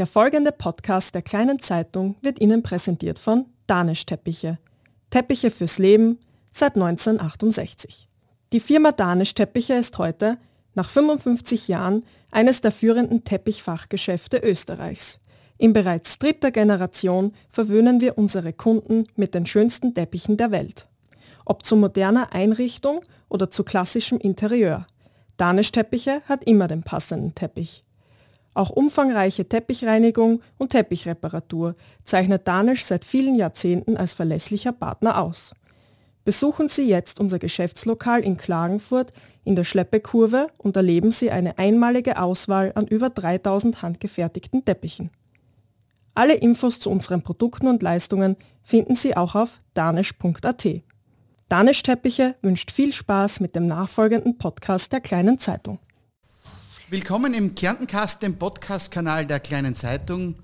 Der folgende Podcast der kleinen Zeitung wird Ihnen präsentiert von Danisch Teppiche. Teppiche fürs Leben seit 1968. Die Firma Danisch Teppiche ist heute, nach 55 Jahren, eines der führenden Teppichfachgeschäfte Österreichs. In bereits dritter Generation verwöhnen wir unsere Kunden mit den schönsten Teppichen der Welt. Ob zu moderner Einrichtung oder zu klassischem Interieur. Danisch Teppiche hat immer den passenden Teppich. Auch umfangreiche Teppichreinigung und Teppichreparatur zeichnet Danisch seit vielen Jahrzehnten als verlässlicher Partner aus. Besuchen Sie jetzt unser Geschäftslokal in Klagenfurt in der Schleppekurve und erleben Sie eine einmalige Auswahl an über 3000 handgefertigten Teppichen. Alle Infos zu unseren Produkten und Leistungen finden Sie auch auf danisch.at. Danisch Teppiche wünscht viel Spaß mit dem nachfolgenden Podcast der Kleinen Zeitung. Willkommen im Kärntencast, dem Podcast-Kanal der Kleinen Zeitung.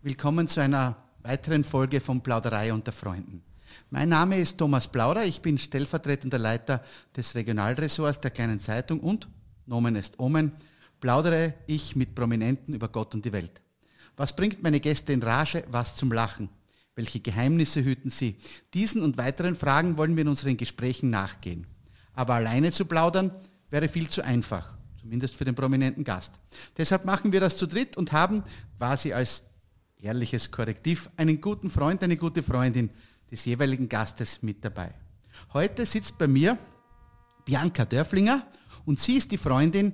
Willkommen zu einer weiteren Folge von Plauderei unter Freunden. Mein Name ist Thomas Plauder, ich bin stellvertretender Leiter des Regionalressorts der Kleinen Zeitung und, Nomen est Omen, plaudere ich mit Prominenten über Gott und die Welt. Was bringt meine Gäste in Rage? Was zum Lachen? Welche Geheimnisse hüten sie? Diesen und weiteren Fragen wollen wir in unseren Gesprächen nachgehen. Aber alleine zu plaudern wäre viel zu einfach zumindest für den prominenten Gast. Deshalb machen wir das zu dritt und haben quasi als ehrliches Korrektiv einen guten Freund, eine gute Freundin des jeweiligen Gastes mit dabei. Heute sitzt bei mir Bianca Dörflinger und sie ist die Freundin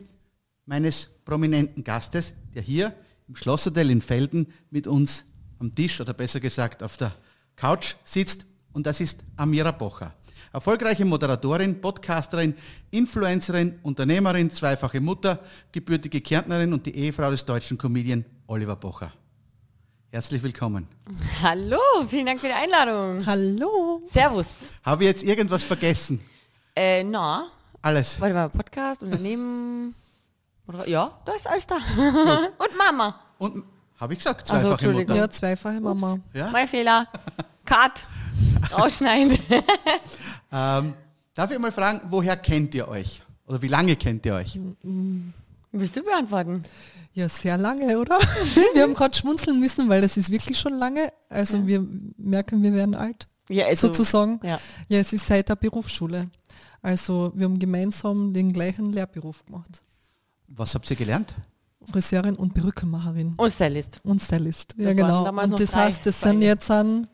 meines prominenten Gastes, der hier im Schlosshotel in Felden mit uns am Tisch oder besser gesagt auf der Couch sitzt und das ist Amira Bocher. Erfolgreiche Moderatorin, Podcasterin, Influencerin, Unternehmerin, zweifache Mutter, gebürtige Kärntnerin und die Ehefrau des deutschen Comedian Oliver Bocher. Herzlich willkommen. Hallo, vielen Dank für die Einladung. Hallo. Servus. Habe ich jetzt irgendwas vergessen? Äh, na. Alles. Warte mal, Podcast, Unternehmen. ja, da ist alles da. und Mama. Und habe ich gesagt, Also, zweifache Entschuldigung. Mutter. Ja, zweifache Mama. Ja? Mein Fehler. Cut. Rausschneiden. Ähm, darf ich mal fragen, woher kennt ihr euch? Oder wie lange kennt ihr euch? Willst du beantworten? Ja, sehr lange, oder? wir haben gerade schmunzeln müssen, weil das ist wirklich schon lange. Also Ja. wir merken, wir werden alt, Ja, also, sozusagen. Ja. Ja, es ist seit der Berufsschule. Also wir haben gemeinsam den gleichen Lehrberuf gemacht. Was habt ihr gelernt? Friseurin und Perückenmacherin Und Stylist. und Stylist. Das ja, genau. Und das drei heißt, das sind jetzt an,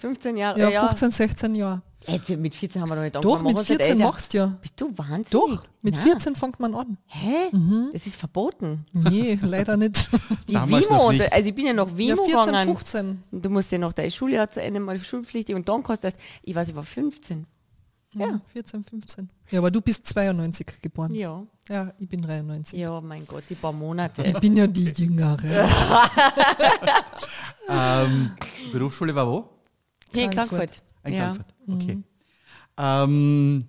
15 Jahre. ja, Ja, 15, 16 Jahre. Jetzt, mit 14 haben wir noch nicht Doch, angefangen. mit uns nicht 14 älter. machst du ja. Bist du wahnsinnig? Doch, mit Na. 14 fängt man an. Hä? Mhm. Das ist verboten. Nee, leider nicht. Die Damals nicht. also ich bin ja noch Ja, WIMO 14, gegangen. 15. Du musst ja noch dein Schuljahr zu Ende mal schulpflichtig und dann kostet das, ich weiß, ich war 15. Ja. Ja, 14, 15. Ja, aber du bist 92 geboren. Ja. Ja, ich bin 93. Ja, mein Gott, die paar Monate. Ich bin ja die Jüngere. Ähm, Berufsschule war wo? Hier in Frankfurt. Frankfurt. Ein Ja. Frankfurt. Okay. Ähm,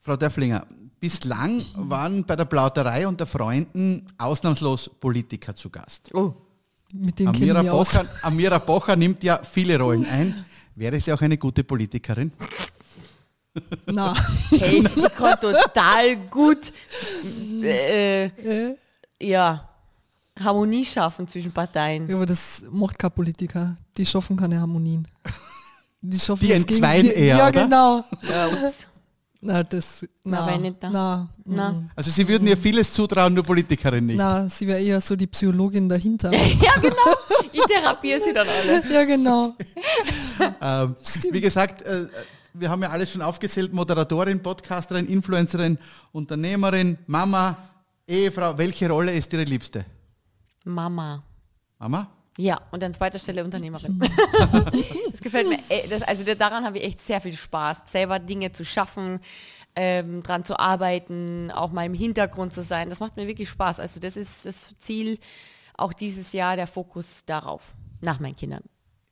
Frau Dörflinger, bislang waren bei der Plauderei unter Freunden ausnahmslos Politiker zu Gast. Oh, Mit dem Amira. Bocher, Amira Bocher nimmt ja viele Rollen ein. Wäre sie auch eine gute Politikerin? Na, hey, ich kann total gut äh, äh, ja, Harmonie schaffen zwischen Parteien. ja, aber das macht kein Politiker. Die schaffen keine Harmonien. Die schaffen Die entzweien eher, Ja, oder? genau. Ja, ups. Na, das, Na, na, weil nicht da. na, Na. mm. Also Sie würden ihr vieles zutrauen, nur Politikerin nicht. na, sie wäre eher so die Psychologin dahinter. Ja, genau. Ich therapiere sie dann alle. ja, genau. Ähm, wie gesagt, äh, wir haben ja alles schon aufgezählt, Moderatorin, Podcasterin, Influencerin, Unternehmerin, Mama, Ehefrau. Welche Rolle ist Ihre liebste? Mama. Mama? Ja, und an zweiter Stelle Unternehmerin. das gefällt mir. Das, also da- daran habe ich echt sehr viel Spaß, selber Dinge zu schaffen, ähm, dran zu arbeiten, auch mal im Hintergrund zu sein. Das macht mir wirklich Spaß. Also das ist das Ziel, auch dieses Jahr der Fokus darauf, nach meinen Kindern.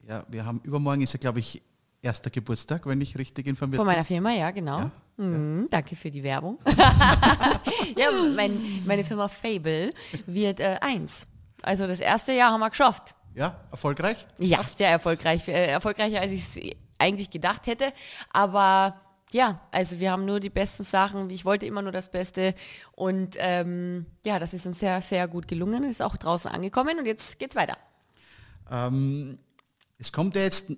Ja, wir haben übermorgen ist ja, glaube ich, erster Geburtstag, wenn ich richtig informiert Von bin. meiner Firma, ja, genau. Ja, Mhm, danke für die Werbung. ja, mein, meine Firma Fable wird äh, eins. Also das erste Jahr haben wir geschafft. Ja, erfolgreich? Ja, sehr erfolgreich. Äh, erfolgreicher, als ich es eigentlich gedacht hätte. Aber ja, also wir haben nur die besten Sachen. Ich wollte immer nur das Beste. Und ähm, ja, das ist uns sehr, sehr gut gelungen. Ist auch draußen angekommen und jetzt geht's weiter. Ähm, es kommt ja jetzt,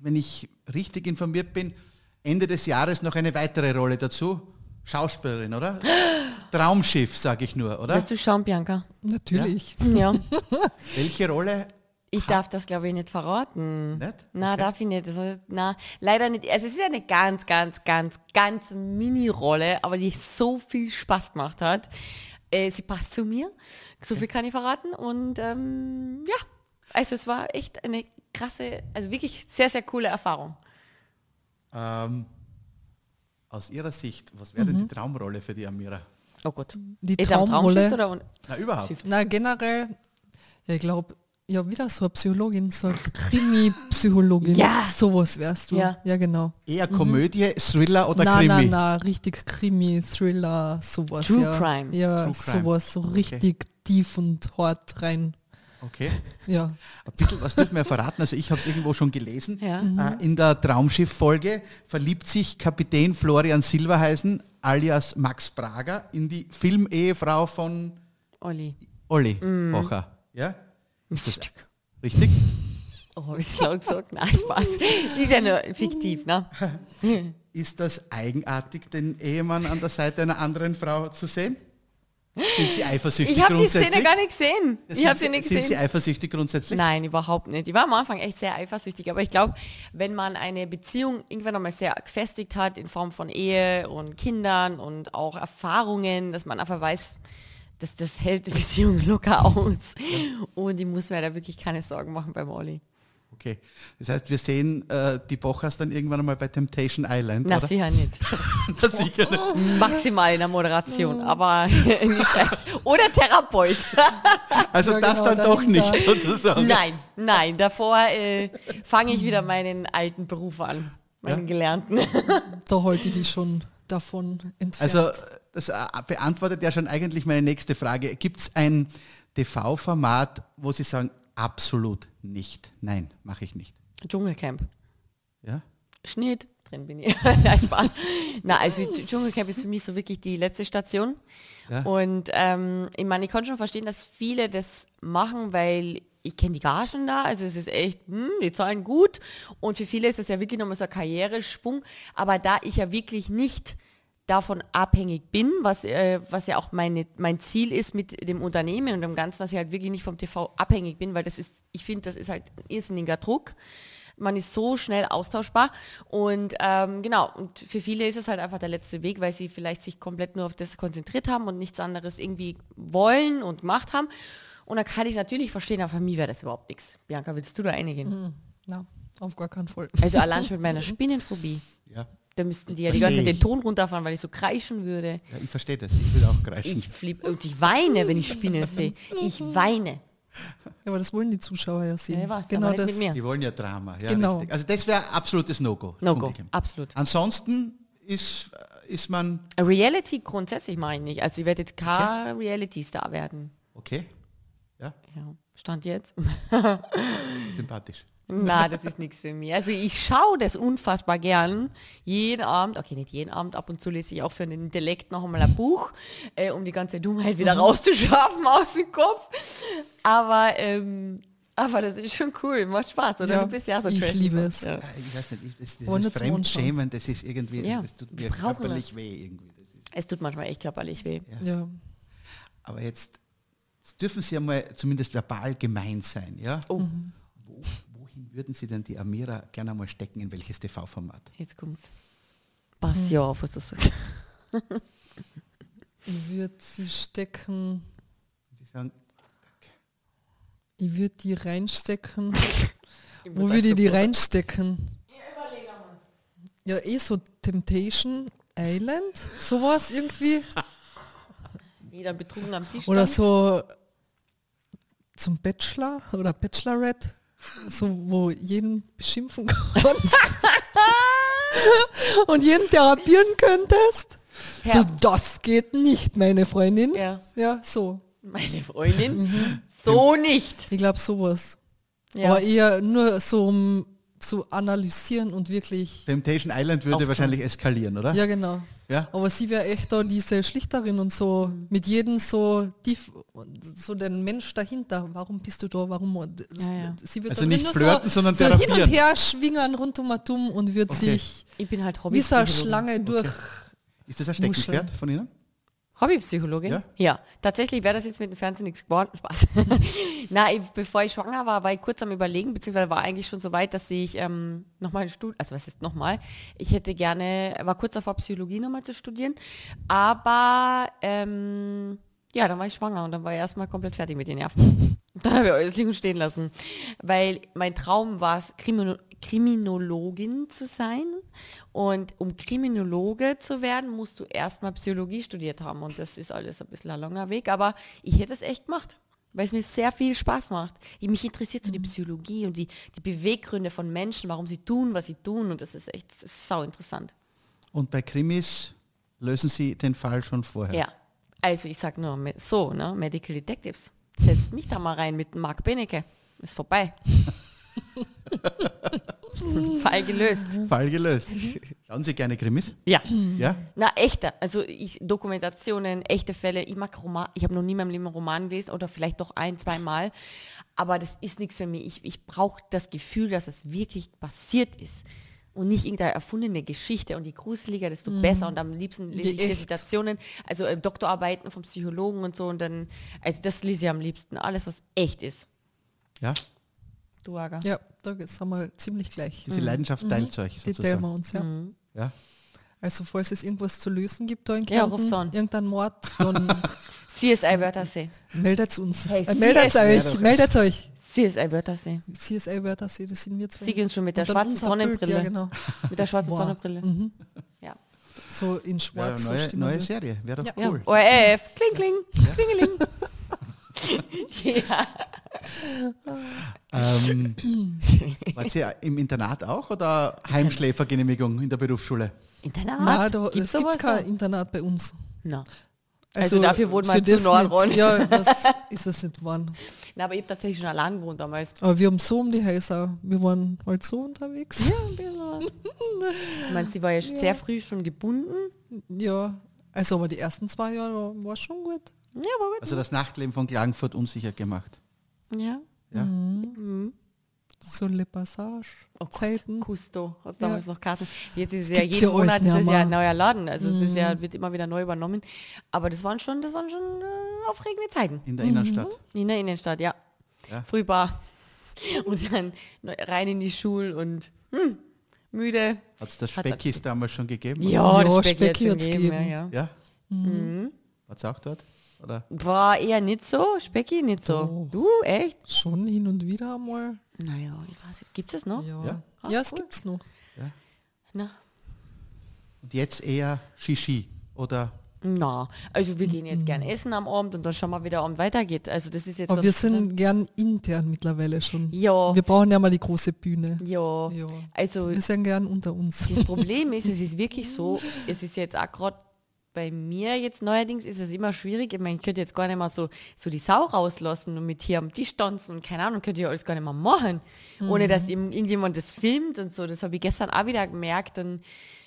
wenn ich richtig informiert bin, Ende des Jahres noch eine weitere Rolle dazu. Schauspielerin, oder? Traumschiff, sage ich nur, oder? Willst du schauen, Bianca? Natürlich. Ja. Welche Rolle? Ich darf das, glaube ich, nicht verraten. Nicht? Na, Okay. darf ich nicht. Also, na, leider nicht. Also es ist eine ganz, ganz, ganz, ganz Mini-Rolle, aber die so viel Spaß gemacht hat. Äh, sie passt zu mir. So viel kann ich verraten. Und ähm, ja, also es war echt eine krasse, also wirklich sehr, sehr coole Erfahrung. Ähm, aus Ihrer Sicht, was wäre denn die Traumrolle für die Amira? Oh Gott. Die Ist am Traumrolle. Oder Na, überhaupt. Na, generell, ich glaube, ja, wieder so eine Psychologin, so eine Krimi-Psychologin. Ja. Sowas wärst du. Ja. ja genau. Eher Komödie, Thriller oder na, Krimi? na, na, richtig Krimi, Thriller, sowas. True ja. Crime. Ja, True Crime. sowas, so Okay. richtig tief und hart rein. Okay. Ja. Ein bisschen was dürfen wir verraten. Also ich habe es irgendwo schon gelesen. Ja. Äh, in der Traumschiff-Folge verliebt sich Kapitän Florian Silverheisen alias Max Prager in die Filmehefrau von Olli. Olli Mhm. Bocher. Ja? Ist das richtig? Oh, hab ich laut gesagt? Nein, Spaß. Ist ja nur fiktiv, ne? Ist das eigenartig, den Ehemann an der Seite einer anderen Frau zu sehen? Sind Sie eifersüchtig Ich habe die grundsätzlich? Szene gar nicht gesehen. Ich Sind habe sie nicht Sind Sie gesehen. eifersüchtig grundsätzlich? Nein, überhaupt nicht. Ich war am Anfang echt sehr eifersüchtig, aber ich glaube, wenn man eine Beziehung irgendwann einmal sehr gefestigt hat in Form von Ehe und Kindern und auch Erfahrungen, dass man einfach weiß, dass das hält die Beziehung locker aus. Und ich muss mir da wirklich keine Sorgen machen beim Olli. Okay. Das heißt, wir sehen äh, die Bochers dann irgendwann einmal bei Temptation Island, Na, oder? sicher nicht. Das sicher nicht. Maximal in der Moderation, aber nicht als, oder Therapeut. Also Ja, das genau, dann dann doch nicht da. sozusagen. Nein, nein, davor äh, fange ich wieder meinen alten Beruf an, meinen gelernten. Da ich die schon davon entfernt. Also das äh, beantwortet ja schon eigentlich meine nächste Frage. Gibt es ein TV-Format, wo Sie sagen, absolut nicht? Nein, mache ich nicht. Dschungelcamp. Ja? Schnitt, drin bin ich. Nein, Spaß. Na, also Dschungelcamp ist für mich so wirklich die letzte Station. Ja. Und ähm, ich meine, ich kann schon verstehen, dass viele das machen, weil ich kenne die Gagen da, also es ist echt, hm, die zahlen gut und für viele ist das ja wirklich nochmal so ein Karrieresprung, aber da ich ja wirklich nicht davon abhängig bin, was, äh, was ja auch meine, mein Ziel ist mit dem Unternehmen und dem Ganzen, dass ich halt wirklich nicht vom TV abhängig bin, weil das ist, ich finde, das ist halt ein irrsinniger Druck. Man ist so schnell austauschbar und ähm, genau, und für viele ist es halt einfach der letzte Weg, weil sie vielleicht sich komplett nur auf das konzentriert haben und nichts anderes irgendwie wollen und gemacht haben. Und da kann ich natürlich verstehen, aber für mich wäre das überhaupt nichts. Bianca, willst du da einigen? Na, auf gar keinen Fall. Also allein schon mit meiner Spinnenphobie. Ja. Da müssten die ja die ganze Zeit den. Ton runterfahren, weil ich so kreischen würde. ja ich verstehe das. Ich will auch kreischen. Ich flippe und ich weine, wenn ich Spinnen sehe. Ich weine. Ja, aber das wollen die Zuschauer ja sehen. Ja, genau das. Die wollen ja Drama. Ja, Genau. richtig. Also das wäre absolutes No-Go. No-go, absolut. Ansonsten ist, ist man, Reality grundsätzlich meine ich nicht. Also ich werde jetzt kein Reality-Star werden. okay, ja, Ja, Stand jetzt. sympathisch. Na, das ist nichts für mich. Also ich schaue das unfassbar gern. Jeden Abend, okay, nicht jeden Abend, ab und zu lese ich auch für den Intellekt noch einmal ein Buch, äh, um die ganze Dummheit wieder rauszuschaffen aus dem Kopf. Aber, ähm, aber das ist schon cool, macht Spaß, oder? Ja, du bist ja so ich liebe es. Ja. Ja, ich weiß nicht, ich, das, schauen? Fremdschämen, das ist irgendwie, Ja, das tut wir mir brauchen körperlich das. weh irgendwie. Das ist, Es tut manchmal echt körperlich weh. Ja. aber jetzt, jetzt dürfen Sie einmal zumindest verbal gemeint sein, ja? Oh, Wo, wohin würden Sie denn die Amira gerne einmal stecken, in welches TV-Format? jetzt kommt's. Pass ja auf, was du sagst. Ich würde sie stecken, Sie sagen, ich würde die reinstecken. Ich Wo würde ich die reinstecken? Ja, eh so Temptation Island, sowas irgendwie. Wieder betrunken am Tisch. Oder stand. so zum Bachelor oder Bachelorette, so wo jeden beschimpfen kannst. Und jeden therapieren könntest. So, Ja. das geht nicht, meine Freundin. Ja. Ja, so. Meine Freundin. So nicht. Ich glaube sowas. Ja. Aber eher nur so um zu analysieren und wirklich. Temptation Island würde wahrscheinlich eskalieren, oder? Ja, genau. Ja? Aber sie wäre echt da diese Schlichterin und so Mhm. mit jedem so tief, so den Mensch dahinter. Warum bist du da? Warum? Ja, ja. Sie wird Also da nicht nur flirten, so, sondern so hin und her schwingen rund um Atom und wird Okay. sich Ich bin halt wie so eine. Schlange durch. Ist das ein Steckenpferd von Ihnen? Hobbypsychologin? Ja? Tatsächlich wäre das jetzt mit dem Fernsehen nichts geworden. Spaß. Na, ich, bevor ich schwanger war, war ich kurz am überlegen, beziehungsweise war eigentlich schon so weit, dass ich ähm, nochmal ein Studium, also was ist nochmal? Ich hätte gerne, war kurz davor, Psychologie nochmal zu studieren, aber ähm, ja, dann war ich schwanger und dann war ich erstmal komplett fertig mit den Nerven. Dann habe ich alles liegen stehen lassen. Weil mein Traum war es, Krimino Kriminologin zu sein. Und um Kriminologe zu werden, musst du erstmal Psychologie studiert haben. Und das ist alles ein bisschen ein langer Weg. Aber ich hätte es echt gemacht. Weil es mir sehr viel Spaß macht. Ich- Mich interessiert so die Psychologie und die, die Beweggründe von Menschen, warum sie tun, was sie tun. Und das ist echt das ist sau interessant. Und bei Krimis lösen Sie den Fall schon vorher. Ja. Also ich sag nur so, ne? Medical Detectives. Setzt mich da mal rein mit Marc Benecke. Ist vorbei. Fall gelöst. Fall gelöst. Mhm. Schauen Sie gerne Krimis? Ja. Ja? Na, echte. Also ich, Dokumentationen, echte Fälle. Ich mag Roman. Ich habe noch nie in meinem Leben einen Roman gelesen oder vielleicht doch ein, zwei Mal. Aber das ist nichts für mich. Ich, ich brauche das Gefühl, dass es wirklich passiert ist. Und nicht irgendeine erfundene Geschichte. Und je gruseliger, desto besser. Und am liebsten lese Die ich. Dissertationen, also äh, Doktorarbeiten vom Psychologen und so. Und dann, also das lese ich am liebsten. Alles, was echt ist. Ja? Du, Aga. Ja, da sind wir ziemlich gleich. Diese Leidenschaft teilt euch Die teilen wir sozusagen. uns, ja. Ja? Also falls es irgendwas zu lösen gibt da in Ja, Kärnten, an. irgendein Mord, dann CSI Wörthersee. meldet uns. Hey, äh, meldet euch, meldet euch. CSI Wörthersee. CSI Wörthersee, das sind wir zwei. Sie gehen schon mit der schwarzen Sonnenbrille. Ja, genau. Mit der schwarzen Boah. Sonnenbrille. Ja. So in Ja, schwarz. so neue, stimmen neue. Serie, wäre doch Ja. Ja, cool. ORF, kling, kling, klingeling. Ja. Ähm, wart ihr im Internat auch oder Heimschläfergenehmigung in der Berufsschule? Internat? Nein, da, Gibt's es gibt kein? Internat bei uns. Na. Also dafür wohnt man für zu das Nordrhein. Ja, das ist es nicht geworden. Na, aber ich habe tatsächlich schon allein gewohnt damals. Aber wir haben so um die Häuser. Wir waren halt so unterwegs. Ja, ein bisschen. Ich meine, sie war ja, sehr früh schon gebunden. Ja, also aber die ersten zwei Jahre war schon gut. Ja, war gut. Also das Nachtleben von Klagenfurt unsicher gemacht. Ja. Ja? Mhm. So Le Passage, Oh Gott, Zeiten. Cousteau, hast Ja. damals noch Kassen. Jetzt ist es ja Gibt's jeden ja Monat ist es ja ein neuer Laden. Also es ist ja, wird immer wieder neu übernommen. Aber das waren schon, das waren schon äh, aufregende Zeiten. In der Innenstadt. In der Innenstadt, ja. Ja. Frühbar. Und dann rein in die Schule und hm, müde. Hat es das Hat Speckis damals schon gegeben? Ja, Ja, das Speck Specki jetzt hat's gegeben. Ja, gegeben. ja. Ja? Mhm. Hat es auch dort? Oder? War eher nicht so, Specki nicht so. Doch. Du, echt? Schon hin und wieder einmal. Naja, ich weiß nicht. Gibt es noch? Ja, Ja? ja, Ah, es cool. gibt's noch. Na, Und jetzt eher Shishi oder na, also wir gehen jetzt gern essen am Abend und dann schauen wir, wie der Abend weitergeht. Also das ist jetzt Aber wir sind gern intern mittlerweile schon. Ja. Wir brauchen ja mal die große Bühne. Ja, Ja. also Wir sind gern unter uns. das Problem ist, es ist wirklich so, es ist jetzt auch gerade bei mir jetzt neuerdings ist es immer schwierig. Ich meine, ich könnte jetzt gar nicht mal so, so die Sau rauslassen und mit hier am Tisch tanzen und keine Ahnung, könnte ich alles gar nicht mehr machen, ohne dass irgendjemand das filmt und so. Das habe ich gestern auch wieder gemerkt. Dann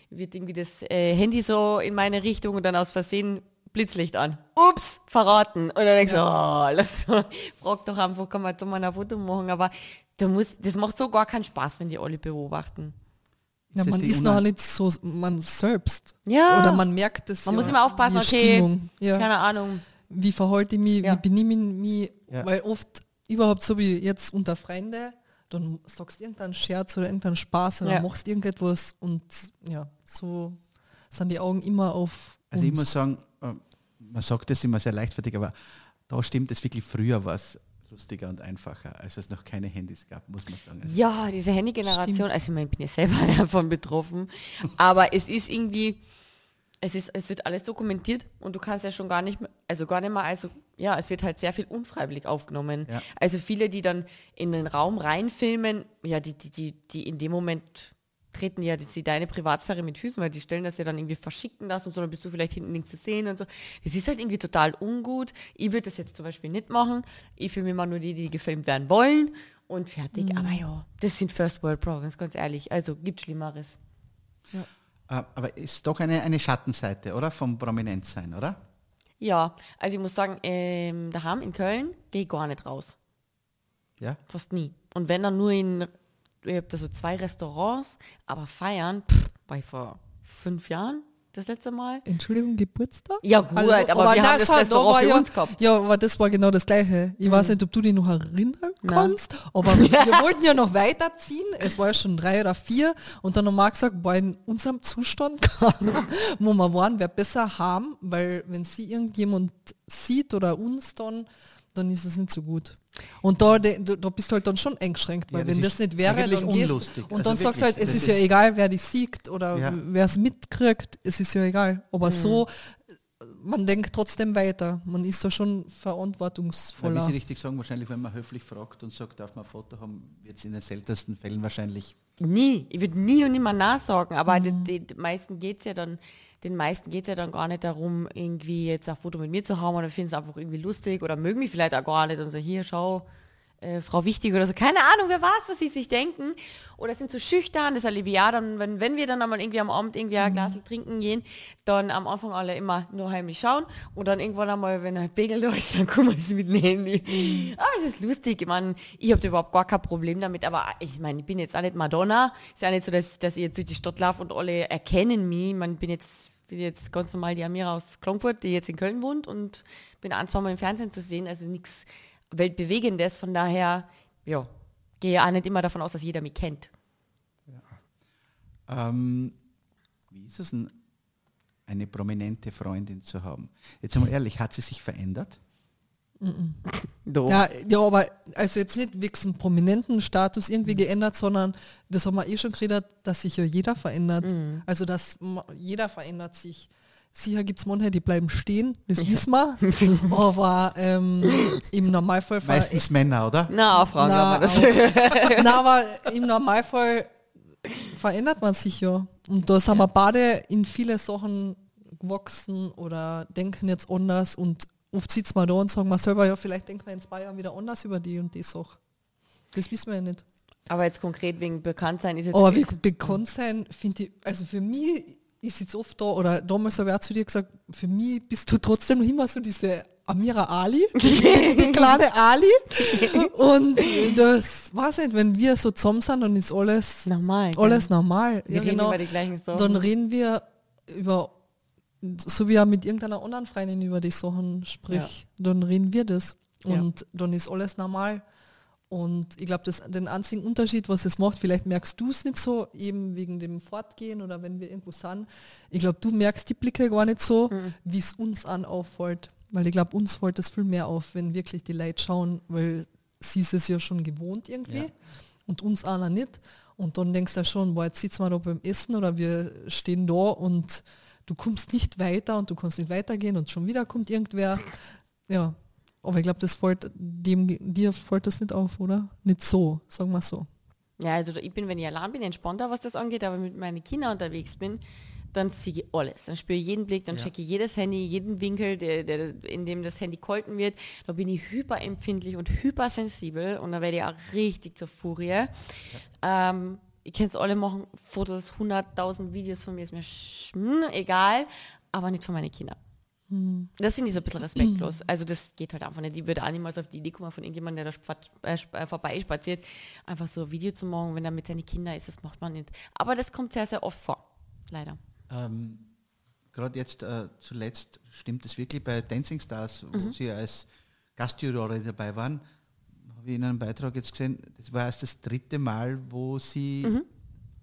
wird irgendwie das äh, Handy so in meine Richtung und dann aus Versehen Blitzlicht an. Ups, verraten. Und dann denkst du, oh, lass mal. frag doch einfach, kann man da mal ein Foto machen. Aber da muss, das macht so gar keinen Spaß, wenn die alle beobachten. Ja, man ist noch nicht so man selbst. Ja. Oder man merkt es. Man ja, muss immer aufpassen, die okay, Stimmung. Ja. keine Ahnung. Wie verhalte ich mich, wie benehme ich mich, weil oft überhaupt so wie jetzt unter Freunde, dann sagst du irgendeinen Scherz oder irgendeinen Spaß oder machst irgendetwas und ja, so sind die Augen immer auf Also ich muss sagen, äh, man sagt das immer sehr leichtfertig, aber da stimmt es wirklich früher was lustiger und einfacher, als es noch keine Handys gab, muss man sagen. Ja, diese Handygeneration, also ich, meine, ich bin ja selber davon betroffen, aber es ist irgendwie, es, ist, es wird alles dokumentiert und du kannst ja schon gar nicht mehr, also gar nicht mal, also ja, es wird halt sehr viel unfreiwillig aufgenommen. Ja. Also viele, die dann in den Raum reinfilmen, ja, die, die, die, die in dem Moment treten ja die, deine Privatsphäre mit Füßen, weil die stellen das ja dann irgendwie verschicken lassen und so, dann bist du vielleicht hinten links zu sehen und so. Das ist halt irgendwie total ungut. Ich würde das jetzt zum Beispiel nicht machen. Ich filme immer nur die, die gefilmt werden wollen und fertig. Mhm. Aber ja, das sind First World Problems, ganz ehrlich. Also gibt Schlimmeres. Ja. Äh, aber ist doch eine, eine Schattenseite, oder? Vom Prominentsein, oder? Ja, also ich muss sagen, ähm, daheim in Köln gehe ich gar nicht raus. Ja? Fast nie. Und wenn dann nur in, ich habe da so zwei Restaurants, aber feiern, pff, war ich vor fünf Jahren das letzte Mal. Entschuldigung, Geburtstag? Ja gut, also, aber, aber, wir haben das Restaurant für ja, uns gehabt. Ja, aber das war genau das Gleiche. Ich mhm. weiß nicht, ob du dich noch erinnern kannst, aber wir wollten ja noch weiterziehen. Es war ja schon drei oder vier und dann haben wir gesagt, in unserem Zustand, wo wir waren, wäre besser haben, weil wenn sie irgendjemand sieht oder uns dann, dann ist es nicht so gut. Und da, da, da bist du halt dann schon eingeschränkt, weil ja, wenn das nicht wäre, dann gehst und also dann sagst du halt, es ist ja egal, wer dich siegt oder ja. wer es mitkriegt, es ist ja egal. Aber mhm. so, man denkt trotzdem weiter. Man ist da schon verantwortungsvoller. Ja, wie Sie richtig sagen, wahrscheinlich, wenn man höflich fragt und sagt, darf man ein Foto haben, wird es in den seltensten Fällen wahrscheinlich. Nie. Ich würde nie und nimmer nachsagen, aber mhm. die, die meisten geht es ja dann den meisten geht es ja dann gar nicht darum, irgendwie jetzt ein Foto mit mir zu haben oder finden es einfach irgendwie lustig oder mögen mich vielleicht auch gar nicht und so, hier, schau, äh, Frau Wichtig oder so, keine Ahnung, wer weiß, was sie sich denken. Oder sind so schüchtern, das erlebe ich ja dann, wenn, wenn wir dann einmal irgendwie am Abend irgendwie ein mhm. Glas trinken gehen, dann am Anfang alle immer nur heimlich schauen und dann irgendwann einmal, wenn ein Pegel da ist, dann kommen sie mit dem Handy. Mhm. Ah, es ist lustig, ich meine, ich habe überhaupt gar kein Problem damit, aber ich meine, ich bin jetzt auch nicht Madonna, ist ja nicht so, dass, dass ich jetzt durch die Stadt laufe und alle erkennen mich, ich meine, ich bin jetzt bin jetzt ganz normal die Amira aus Klongfurt, die jetzt in Köln wohnt und bin ein, zwei Mal im Fernsehen zu sehen, also nichts Weltbewegendes. Von daher, ja, gehe auch nicht immer davon aus, dass jeder mich kennt. Ja. Ähm, wie ist es denn, eine prominente Freundin zu haben? Jetzt einmal ehrlich, hat sie sich verändert? Ja, ja, aber also jetzt nicht wegen prominenten Status irgendwie mhm. geändert, sondern das haben wir eh schon geredet, dass sich ja jeder verändert. Mhm. Also dass jeder verändert sich. Sicher gibt es manche, die bleiben stehen, das ja. wissen wir. aber ähm, im Normalfall... Meistens Männer, oder? Na, Frauen na, das. na, aber im Normalfall verändert man sich ja. Und da sind ja. wir beide in viele Sachen gewachsen oder denken jetzt anders und oft sitzt man da und sagen wir selber, ja, vielleicht denkt man in zwei Jahren wieder anders über die und die Sache. Das wissen wir ja nicht. Aber jetzt konkret wegen Bekanntsein ist jetzt. Aber wegen Bekanntsein finde ich, also für mich ist jetzt oft da, oder damals habe ich auch zu dir gesagt, für mich bist du trotzdem noch immer so diese Amira Ali, die, die kleine Ali. Und das weiß nicht, wenn wir so zusammen sind, dann ist alles normal. Alles ja. normal. Wir ja, genau. Dann reden wir über so wie er mit irgendeiner anderen Freundin über die Sachen spricht, ja. dann reden wir das. Und ja. dann ist alles normal. Und ich glaube, den einzigen Unterschied, was es macht, vielleicht merkst du es nicht so, eben wegen dem Fortgehen oder wenn wir irgendwo sind. Ich glaube, du merkst die Blicke gar nicht so, mhm. wie es uns an auffällt. Weil ich glaube, uns fällt es viel mehr auf, wenn wirklich die Leute schauen, weil sie ist es ja schon gewohnt irgendwie ja. und uns einer nicht. Und dann denkst du schon, boah, jetzt sitzen wir da beim Essen oder wir stehen da und du kommst nicht weiter und du kannst nicht weitergehen und schon wieder kommt irgendwer. Ja, aber ich glaube, das fällt dem, dir fällt das nicht auf, oder? Nicht so, sagen wir so. Ja, also ich bin, wenn ich allein bin, entspannter, was das angeht, aber mit meinen Kindern unterwegs bin, dann sehe ich alles. Dann spüre ich jeden Blick, dann ja. checke ich jedes Handy, jeden Winkel, der, der, in dem das Handy gehalten wird. Da bin ich hyperempfindlich und hypersensibel und da werde ich auch richtig zur Furie. Ja. Ähm, ihr könnt es alle machen, Fotos, 100.000 Videos von mir, ist mir hm, egal, aber nicht von meinen Kindern. Hm. Das finde ich so ein bisschen respektlos. Also das geht halt einfach nicht. Ich würde auch niemals auf die Idee kommen von irgendjemandem, der da äh, äh, vorbeispaziert, einfach so ein Video zu machen, wenn er mit seinen Kindern ist. Das macht man nicht. Aber das kommt sehr, sehr oft vor. Leider. Ähm, Gerade jetzt äh, zuletzt stimmt es wirklich bei Dancing Stars, wo mhm. Sie als Gastjurore dabei waren habe ich in einem Beitrag jetzt gesehen, das war erst das dritte Mal, wo sie mhm.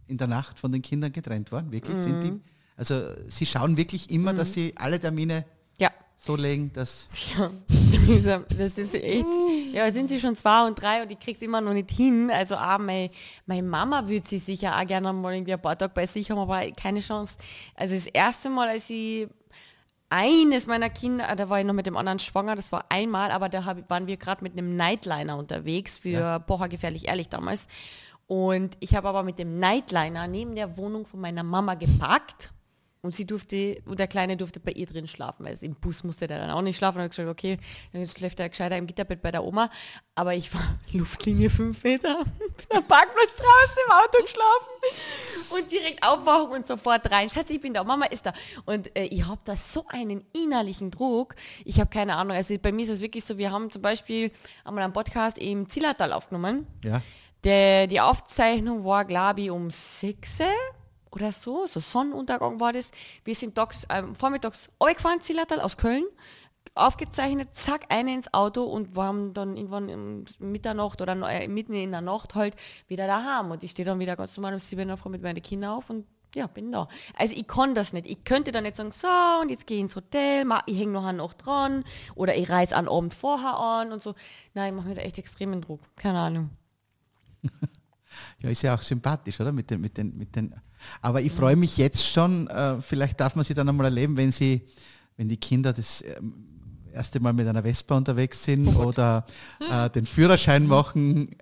in der Nacht von den Kindern getrennt waren. Wirklich mhm. sind die. Also sie schauen wirklich immer, mhm. dass sie alle Termine ja. so legen, dass. Ja, das ist echt. Ja, sind sie schon zwei und drei und ich krieg's immer noch nicht hin. Also auch meine, meine Mama würde sie sicher auch gerne mal irgendwie ein paar Tage bei sich haben, aber keine Chance. Also das erste Mal, als ich eines meiner Kinder, da war ich noch mit dem anderen schwanger, das war einmal, aber da hab, waren wir gerade mit einem Nightliner unterwegs für ja. Bocher gefährlich ehrlich damals. Und ich habe aber mit dem Nightliner neben der Wohnung von meiner Mama geparkt und sie durfte, und der Kleine durfte bei ihr drin schlafen, weil im Bus musste der dann auch nicht schlafen. Und ich gesagt, okay, dann schläft er gescheiter im Gitterbett bei der Oma. Aber ich war Luftlinie fünf Meter, bin am Parkplatz draußen im Auto geschlafen und direkt aufwachen und sofort rein. Schatz, ich bin da, Mama ist da. Und äh, ich habe da so einen innerlichen Druck. Ich habe keine Ahnung. Also bei mir ist es wirklich so, wir haben zum Beispiel einmal einen Podcast im Zillertal aufgenommen. Ja. Der, die Aufzeichnung war, glaube ich, um 6 oder so, so Sonnenuntergang war das. Wir sind tags, ähm, vormittags gefahren, Zillertal aus Köln, aufgezeichnet, zack, eine ins Auto und waren dann irgendwann um Mitternacht oder äh, mitten in der Nacht halt wieder daheim. Und ich stehe dann wieder ganz normal um 7 Uhr mit meinen Kindern auf und ja, bin da. Also ich kann das nicht. Ich könnte dann nicht sagen, so, und jetzt gehe ich ins Hotel, ich hänge noch eine Nacht dran oder ich reise an Abend vorher an und so. Nein, ich mache mir da echt extremen Druck. Keine Ahnung. ja, ist ja auch sympathisch, oder? Mit den, mit den, mit den aber ich freue mich jetzt schon, äh, vielleicht darf man sie dann einmal erleben, wenn sie, wenn die Kinder das äh, erste Mal mit einer Vespa unterwegs sind oh oder äh, den Führerschein machen,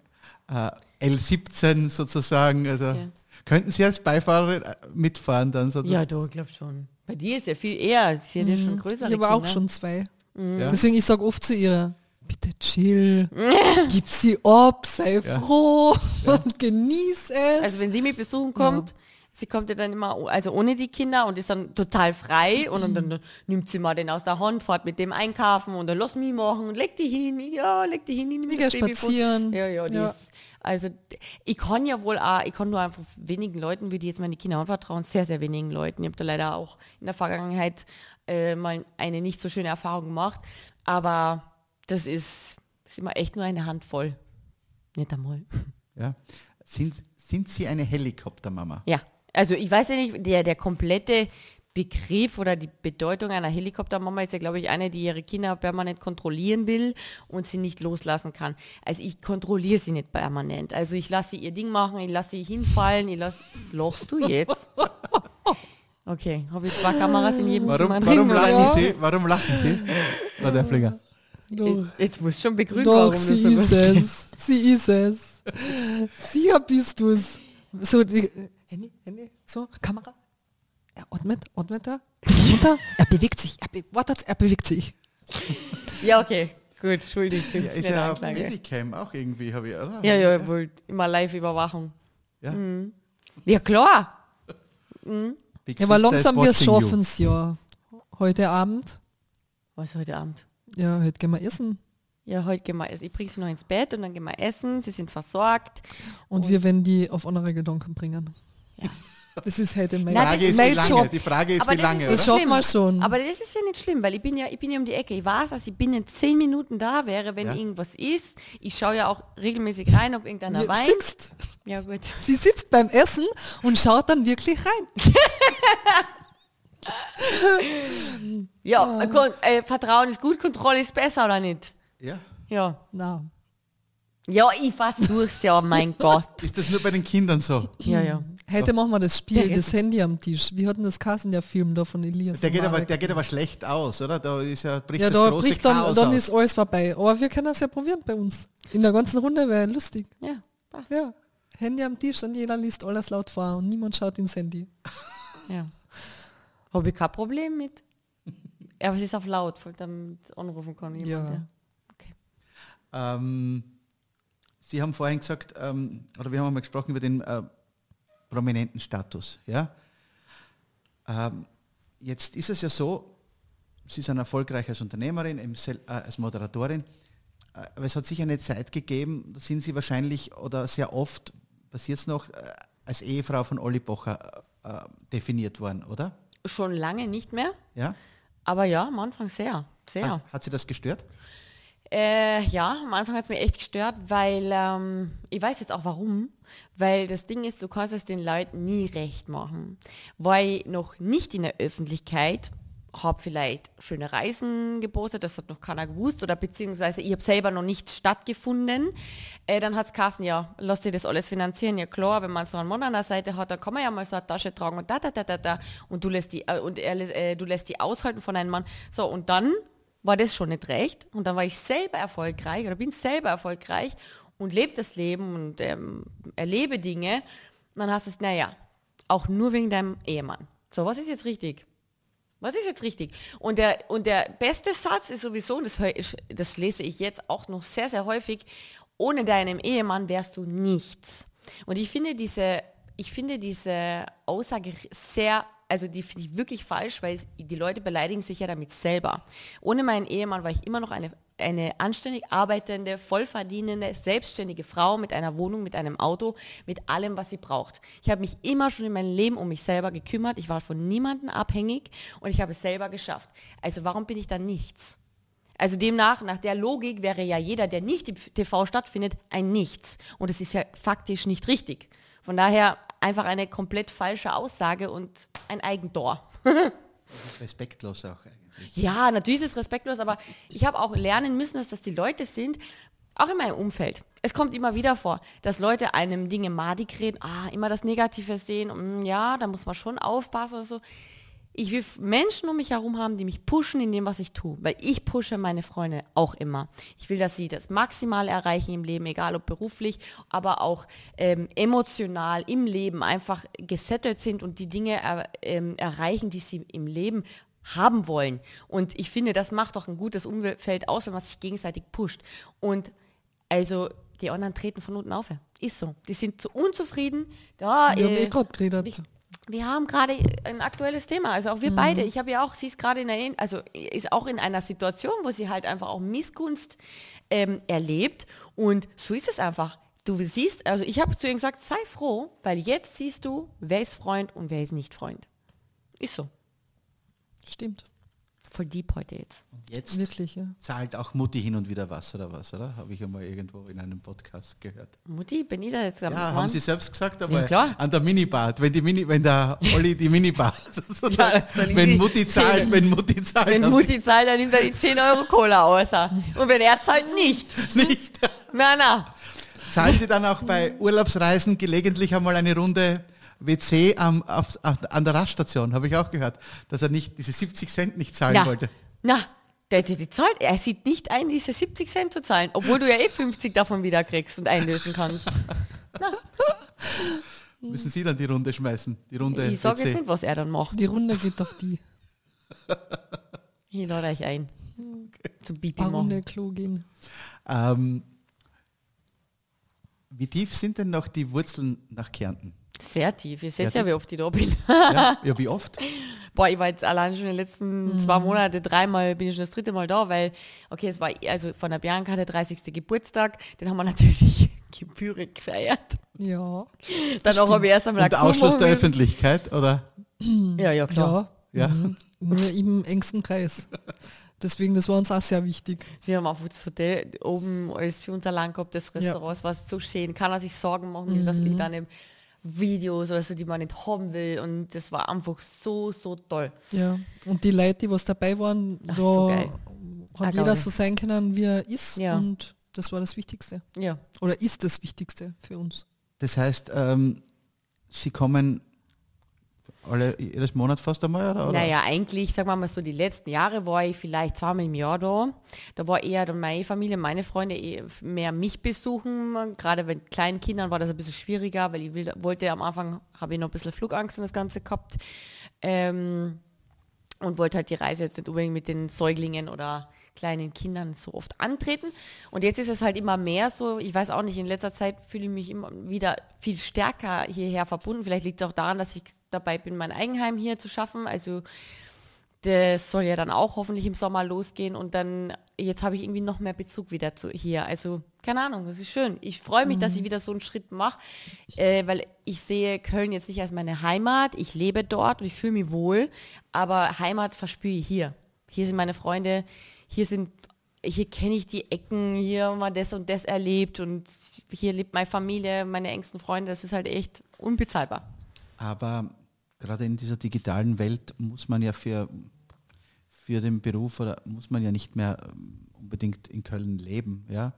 äh, L17 sozusagen. Also okay. könnten Sie als Beifahrer äh, mitfahren dann sozusagen? Ja, du, ich glaube schon. Bei dir ist ja viel eher, sie sind ja schon mhm. größer. Ich habe auch schon zwei. Mhm. Ja. Deswegen, ich sage oft zu ihr, bitte chill, gib sie ab, sei ja. froh ja. und genieß es. Also wenn sie mich besuchen kommt, sie kommt ja dann immer, also ohne die Kinder und ist dann total frei und, dann, dann nimmt sie mal den aus der Hand, fährt mit dem einkaufen und dann lass mich machen und leg die hin, ja, leg die hin. Mega spazieren. Ja, ja, ja. Ist, also ich kann ja wohl auch, ich kann nur einfach wenigen Leuten, würde ich jetzt meine Kinder anvertrauen, sehr, sehr wenigen Leuten. Ich habe da leider auch in der Vergangenheit äh, mal eine nicht so schöne Erfahrung gemacht, aber das ist, ist immer echt nur eine Handvoll. Nicht einmal. Ja. Sind, sind Sie eine Helikoptermama? Ja. Also ich weiß ja nicht, der, der komplette Begriff oder die Bedeutung einer Helikoptermama ist ja, glaube ich, eine, die ihre Kinder permanent kontrollieren will und sie nicht loslassen kann. Also ich kontrolliere sie nicht permanent. Also ich lasse sie ihr Ding machen, ich lasse sie hinfallen, ich lasse... Lochst du jetzt? Okay, habe ich zwei Kameras in jedem warum, Zimmer warum lachen Sie? Warum lachen Sie? War der Flinger. Doch. Jetzt muss schon begründen, Doch, warum sie ist es. Sie ist es. Sie bist du es. So, die, Handy, Handy, so, Kamera. Er atmet, atmet er. Runter, er bewegt sich, er, be wartet, er bewegt sich. Ja, okay. Gut, entschuldigt. Ja, ist ja auf Medicam auch irgendwie, habe ich, oder? Ja, ja, wohl immer Live-Überwachung. Ja. Mhm. Ja, klar. Mhm. Ja, aber langsam wir schaffen es ja. Heute Abend. Was heute Abend? Ja, heute gehen wir essen. Ja, heute gehen wir essen. Ich bringe sie noch ins Bett und dann gehen wir essen. Sie sind versorgt. Und, und wir werden die auf andere Gedanken bringen. Ja. Das ist halt mein, Frage ist, mein Job. Die Frage ist, aber wie lange. Das schaffen wir schon. Aber das ist ja nicht schlimm, weil ich bin ja, ich bin ja um die Ecke. Ich weiß, dass ich binnen zehn Minuten da wäre, wenn ja. irgendwas ist. Ich schaue ja auch regelmäßig rein, ob irgendeiner ja, weint. Sitzt. Ja, gut. Sie sitzt beim Essen und schaut dann wirklich rein. ja, oh. äh, Vertrauen ist gut, Kontrolle ist besser, oder nicht? Ja. Ja. No. Ja, ich versuch's ja, mein Gott. Ist das nur bei den Kindern so? Ja, ja. Heute machen wir das Spiel, das Handy am Tisch. Wir hatten das Kassen der Film da von Elias. Der geht, aber, der geht aber schlecht aus, oder? Da ist ja, bricht ja, da bricht dann, Chaos dann ist alles vorbei. Aber wir können das ja probieren bei uns. In der ganzen Runde wäre lustig. Ja, passt. Ja. Handy am Tisch und jeder liest alles laut vor und niemand schaut ins Handy. Ja. Habe ich kein Problem mit. Aber es ist auf laut, damit anrufen kann jemand. Ja. ja. Okay. Ähm, Sie haben vorhin gesagt, ähm, oder wir haben einmal gesprochen über den äh, prominenten Status. Ja? Ähm, jetzt ist es ja so, Sie sind erfolgreich als Unternehmerin, äh, als Moderatorin, äh, aber es hat sicher eine Zeit gegeben, da sind Sie wahrscheinlich oder sehr oft, passiert es noch, äh, als Ehefrau von Olli Bocher äh, definiert worden, oder? Schon lange nicht mehr. Ja. Aber ja, am Anfang sehr. sehr. Hat, hat Sie das gestört? Äh, ja, am Anfang hat es mich echt gestört, weil ähm, ich weiß jetzt auch warum. Weil das Ding ist, du kannst es den Leuten nie recht machen. Weil ich noch nicht in der Öffentlichkeit habe vielleicht schöne Reisen gepostet, das hat noch keiner gewusst oder beziehungsweise ich habe selber noch nicht stattgefunden. Äh, dann hat es Kassen, ja, lass dir das alles finanzieren. Ja klar, wenn man so einen Mann an der Seite hat, dann kann man ja mal so eine Tasche tragen und da, da, da, da, da und du lässt die, äh, und er, äh, du lässt die aushalten von einem Mann. So, und dann war das schon nicht recht. Und dann war ich selber erfolgreich oder bin selber erfolgreich und lebe das Leben und ähm, erlebe Dinge, dann hast du es, naja, auch nur wegen deinem Ehemann. So, was ist jetzt richtig? Was ist jetzt richtig? Und der, und der beste Satz ist sowieso, das, das lese ich jetzt auch noch sehr, sehr häufig, ohne deinen Ehemann wärst du nichts. Und ich finde diese, ich finde diese Aussage sehr also die finde ich wirklich falsch, weil die Leute beleidigen sich ja damit selber. Ohne meinen Ehemann war ich immer noch eine, eine anständig arbeitende, vollverdienende, selbstständige Frau mit einer Wohnung, mit einem Auto, mit allem, was sie braucht. Ich habe mich immer schon in meinem Leben um mich selber gekümmert. Ich war von niemandem abhängig und ich habe es selber geschafft. Also warum bin ich dann nichts? Also demnach, nach der Logik wäre ja jeder, der nicht im TV stattfindet, ein Nichts. Und es ist ja faktisch nicht richtig. Von daher einfach eine komplett falsche Aussage und ein Eigentor. respektlos auch. Ja, natürlich ist es respektlos, aber ich habe auch lernen müssen, dass das die Leute sind, auch in meinem Umfeld. Es kommt immer wieder vor, dass Leute einem Dinge madig reden, ah, immer das Negative sehen, und, mm, ja, da muss man schon aufpassen oder so ich will Menschen um mich herum haben, die mich pushen in dem, was ich tue. Weil ich pushe meine Freunde auch immer. Ich will, dass sie das maximal erreichen im Leben, egal ob beruflich, aber auch ähm, emotional im Leben einfach gesettelt sind und die Dinge er, ähm, erreichen, die sie im Leben haben wollen. Und ich finde, das macht doch ein gutes Umfeld aus, wenn man sich gegenseitig pusht. Und also die anderen treten von unten auf. Ist so. Die sind zu unzufrieden. Da, Wir äh, haben eh gerade geredet wir haben gerade ein aktuelles Thema, also auch wir mhm. beide. Ich habe ja auch, sie ist gerade in einer, also ist auch in einer Situation, wo sie halt einfach auch Missgunst ähm, erlebt und so ist es einfach. Du siehst, also ich habe zu ihr gesagt, sei froh, weil jetzt siehst du, wer ist Freund und wer ist nicht Freund. Ist so. Stimmt voll deep heute jetzt. Und jetzt Wirklich, ja. zahlt auch Mutti hin und wieder was oder was, oder? Habe ich einmal irgendwo in einem Podcast gehört. Mutti, bin ich da jetzt am Ja, haben Sie selbst gesagt, aber ja, an der Minibar, wenn die Mini, wenn der Olli die Minibar ja, wenn Mutti zahlt, 10, wenn Mutti zahlt. Wenn Mutti zahlt, dann nimmt er die 10 Euro Cola aus. Und wenn er zahlt, nicht. Nicht. Na, na. Zahlen Sie dann auch bei Urlaubsreisen gelegentlich einmal eine Runde WC am, auf, an der Raststation, habe ich auch gehört, dass er nicht diese 70 Cent nicht zahlen na, wollte. Na, der, der, der zahlt, er sieht nicht ein, diese 70 Cent zu zahlen, obwohl du ja eh 50 davon wieder kriegst und einlösen kannst. Müssen Sie dann die Runde schmeißen? Die Runde ich sage jetzt nicht, was er dann macht. Die Runde geht auf die. Ich lade euch ein. Okay. Zum Bibi machen. Klo gehen. Ähm, wie tief sind denn noch die Wurzeln nach Kärnten? Sehr tief. Ich sehe ja, wie oft ich da bin. Ja, ja, wie oft? Boah, ich war jetzt allein schon in den letzten mhm. zwei Monaten, dreimal bin ich schon das dritte Mal da, weil, okay, es war also von der Bianca der 30. Geburtstag, den haben wir natürlich gebührig gefeiert. Ja. Dann auch habe ich erst einmal Und Ausschluss der Öffentlichkeit, oder? Ja, ja, klar. Ja. ja. Mhm. Nur im engsten Kreis. Deswegen, das war uns auch sehr wichtig. Wir haben auch das Hotel oben alles für uns allein gehabt, das Restaurant, ja. war so schön. Kann er sich Sorgen machen, wie mhm. das liegt an dem Videos oder so, die man nicht haben will. Und das war einfach so, so toll. Ja, und die Leute, die was dabei waren, Ach, da so hat jeder so sein können, wie er ist. Ja. Und das war das Wichtigste. Ja. Oder ist das Wichtigste für uns. Das heißt, ähm, Sie kommen alle, jedes Monat fast einmal, oder? Naja, eigentlich, sagen wir mal so, die letzten Jahre war ich vielleicht zweimal im Jahr da. Da war eher dann meine Familie, meine Freunde eh mehr mich besuchen. Gerade mit kleinen Kindern war das ein bisschen schwieriger, weil ich wollte am Anfang, habe ich noch ein bisschen Flugangst und das Ganze gehabt. Ähm, und wollte halt die Reise jetzt nicht unbedingt mit den Säuglingen oder kleinen Kindern so oft antreten. Und jetzt ist es halt immer mehr so, ich weiß auch nicht, in letzter Zeit fühle ich mich immer wieder viel stärker hierher verbunden. Vielleicht liegt es auch daran, dass ich dabei bin, mein Eigenheim hier zu schaffen. Also das soll ja dann auch hoffentlich im Sommer losgehen und dann, jetzt habe ich irgendwie noch mehr Bezug wieder zu hier. Also keine Ahnung, das ist schön. Ich freue mich, mhm. dass ich wieder so einen Schritt mache, äh, weil ich sehe Köln jetzt nicht als meine Heimat. Ich lebe dort und ich fühle mich wohl, aber Heimat verspüre ich hier. Hier sind meine Freunde, hier sind, hier kenne ich die Ecken, hier haben wir das und das erlebt und hier lebt meine Familie, meine engsten Freunde. Das ist halt echt unbezahlbar. Aber gerade in dieser digitalen Welt muss man ja für, für den Beruf oder muss man ja nicht mehr ähm, unbedingt in Köln leben. Ja?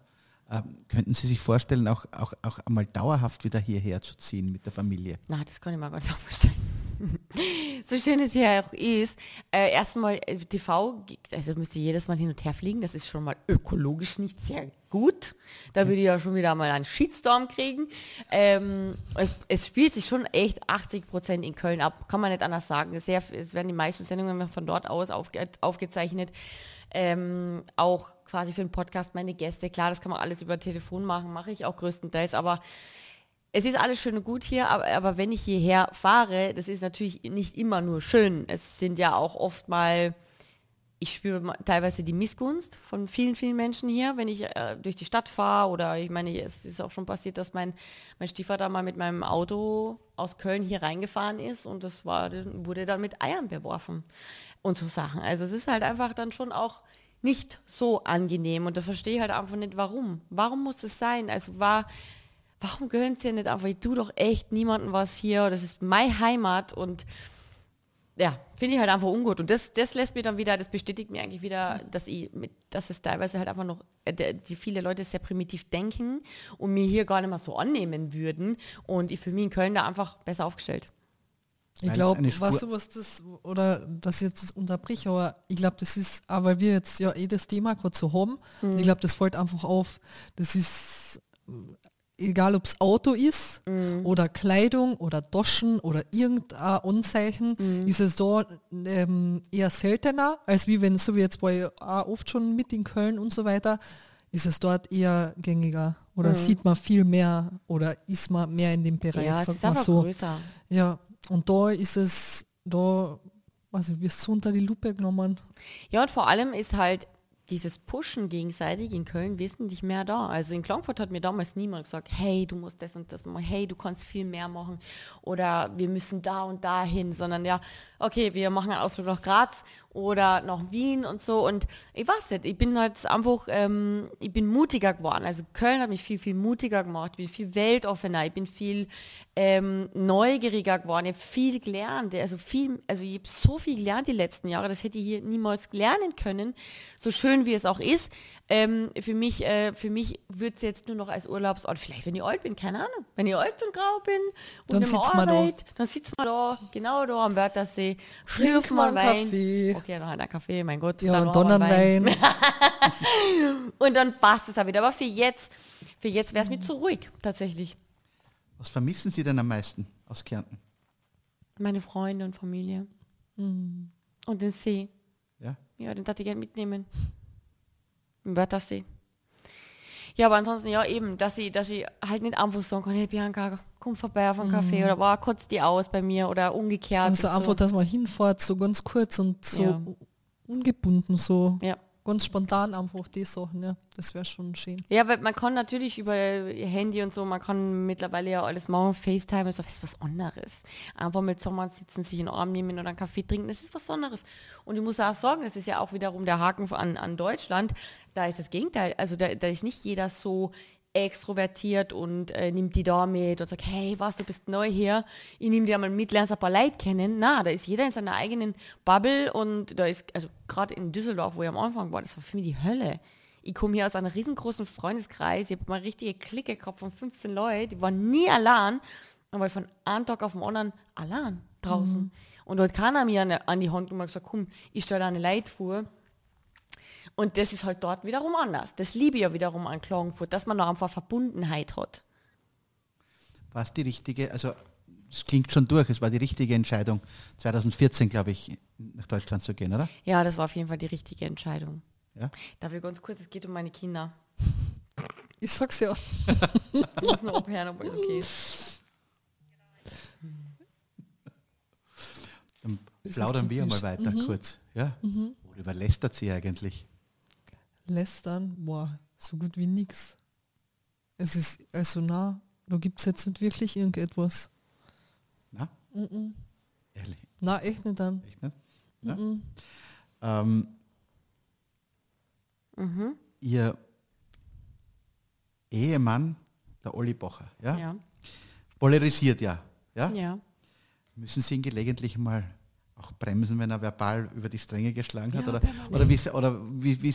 Ähm, könnten Sie sich vorstellen, auch, auch, auch einmal dauerhaft wieder hierher zu ziehen mit der Familie? Na, das kann ich mir gar nicht vorstellen. so schön es hier auch ist, äh, erstmal äh, TV, also müsste jedes Mal hin und her fliegen, das ist schon mal ökologisch nicht sehr gut. Da würde ich ja schon wieder mal einen Shitstorm kriegen. Ähm, es, es, spielt sich schon echt 80 Prozent in Köln ab, kann man nicht anders sagen. Sehr, es werden die meisten Sendungen von dort aus aufge, aufgezeichnet. Ähm, auch quasi für den Podcast meine Gäste. Klar, das kann man alles über Telefon machen, mache ich auch größtenteils, aber es ist alles schön und gut hier, aber, aber, wenn ich hierher fahre, das ist natürlich nicht immer nur schön. Es sind ja auch oft mal, ich spüre teilweise die Missgunst von vielen, vielen Menschen hier, wenn ich äh, durch die Stadt fahre oder ich meine, es ist auch schon passiert, dass mein, mein Stiefvater mal mit meinem Auto aus Köln hier reingefahren ist und das war, wurde dann mit Eiern beworfen und so Sachen. Also es ist halt einfach dann schon auch nicht so angenehm und da verstehe ich halt einfach nicht, warum. Warum muss es sein? Also war warum gehört ihr nicht einfach, ich tue doch echt niemandem was hier, das ist meine Heimat und ja, finde ich halt einfach ungut. Und das, das lässt mir dann wieder, das bestätigt mir eigentlich wieder, dass ich, mit, dass es teilweise halt einfach noch, äh, die viele Leute sehr primitiv denken und mir hier gar nicht mehr so annehmen würden. Und ich fühle mich in Köln da einfach besser aufgestellt. Ich glaube, weißt du, was das, oder dass ich jetzt unterbrich, aber ich glaube, das ist, aber wir jetzt ja eh das Thema gerade so haben, mhm. ich glaube, das fällt einfach auf, das ist egal ob es Auto ist mm. oder Kleidung oder Doschen oder irgendein Anzeichen, mm. ist es da ähm, eher seltener, als wie wenn, so wie jetzt bei auch oft schon mit in Köln und so weiter, ist es dort eher gängiger oder mm. sieht man viel mehr oder ist man mehr in dem Bereich, ja, sagt man so. Größer. Ja, und da ist es, da, also wirst du unter die Lupe genommen. Ja, und vor allem ist halt dieses Pushen gegenseitig in Köln wesentlich mehr da. Also in Klagenfurt hat mir damals niemand gesagt, hey, du musst das und das machen, hey, du kannst viel mehr machen oder wir müssen da und da hin, sondern ja, okay, wir machen einen Ausflug nach Graz oder nach Wien und so. Und ich weiß nicht, ich bin halt einfach, ähm, ich bin mutiger geworden. Also Köln hat mich viel, viel mutiger gemacht, ich bin viel weltoffener, ich bin viel ähm, neugieriger geworden, ich habe viel gelernt. Also viel, also ich habe so viel gelernt die letzten Jahre, das hätte ich hier niemals lernen können, so schön wie es auch ist. Ähm, für mich, äh, mich wird es jetzt nur noch als Urlaubsort, vielleicht wenn ich alt bin, keine Ahnung. Wenn ich alt und grau bin und dann sitzt man da. dann sitzt man da, genau da am Wörthersee, schlürft man Wein. Kaffee. Okay, noch ein Kaffee, mein Gott. Ja, dann und dann Wein. Wein. und dann passt es auch wieder. Aber für jetzt, für jetzt wäre es mir zu ruhig, tatsächlich. Was vermissen Sie denn am meisten aus Kärnten? Meine Freunde und Familie. Mhm. Und den See. Ja? Ja, den darf ich gerne mitnehmen im Wörthersee. Ja, aber ansonsten ja eben, dass sie, dass sie halt nicht einfach sagen kann, hey Bianca, komm vorbei auf einen Kaffee mhm. oder boah, kurz die aus bei mir oder umgekehrt. Also einfach, so. dass man hinfährt, so ganz kurz und so ja. ungebunden so. Ja ganz spontan einfach die Sachen, ja. Das wäre schon schön. Ja, weil man kann natürlich über Handy und so, man kann mittlerweile ja alles machen, FaceTime, so, das ist was anderes. Einfach mit Sommern sitzen, sich in den Arm nehmen oder einen Kaffee trinken, das ist was anderes. Und ich muss auch sagen, das ist ja auch wiederum der Haken an, an Deutschland, da ist das Gegenteil. Also da, da ist nicht jeder so extrovertiert und äh, nimmt die da mit und sagt, hey, was, du bist neu hier, ich nehme dir mal mit, lernst ein paar Leute kennen. Na, da ist jeder in seiner eigenen Bubble und da ist, also gerade in Düsseldorf, wo ich am Anfang war, das war für mich die Hölle. Ich komme hier aus einem riesengroßen Freundeskreis, ich habe mal richtige Clique gehabt von 15 Leuten, die waren nie allein, aber von einem Tag auf den anderen allein draußen. Mhm. Und dort keiner mir an, die Hand und mal gesagt, komm, ich stelle eine Leute vor, und das ist halt dort wiederum anders. Das liebe ich ja wiederum an Klagenfurt, dass man noch einfach Verbundenheit hat. War es die richtige, also es klingt schon durch, es war die richtige Entscheidung, 2014, glaube ich, nach Deutschland zu gehen, oder? Ja, das war auf jeden Fall die richtige Entscheidung. Ja? Darf ich ganz kurz, es geht um meine Kinder. Ich sag's ja. ich muss nur abhören, ob es okay ist. Dann plaudern wir mal weiter mhm. kurz. Ja? Mhm. Worüber lästert sie eigentlich? Lästern, boah, so gut wie nichts. Es ist, also na, da gibt es jetzt nicht wirklich irgendetwas. Na? Mm -mm. Ehrlich? Na, echt nicht dann. Echt nicht? Ja? Mm ähm, mhm. Ihr Ehemann, der Olli Bocher, ja? ja? Polarisiert ja, ja? Ja. Müssen Sie ihn gelegentlich mal auch bremsen, wenn er verbal über die Stränge geschlagen hat? Ja, oder, oder, wie, oder wie, wie,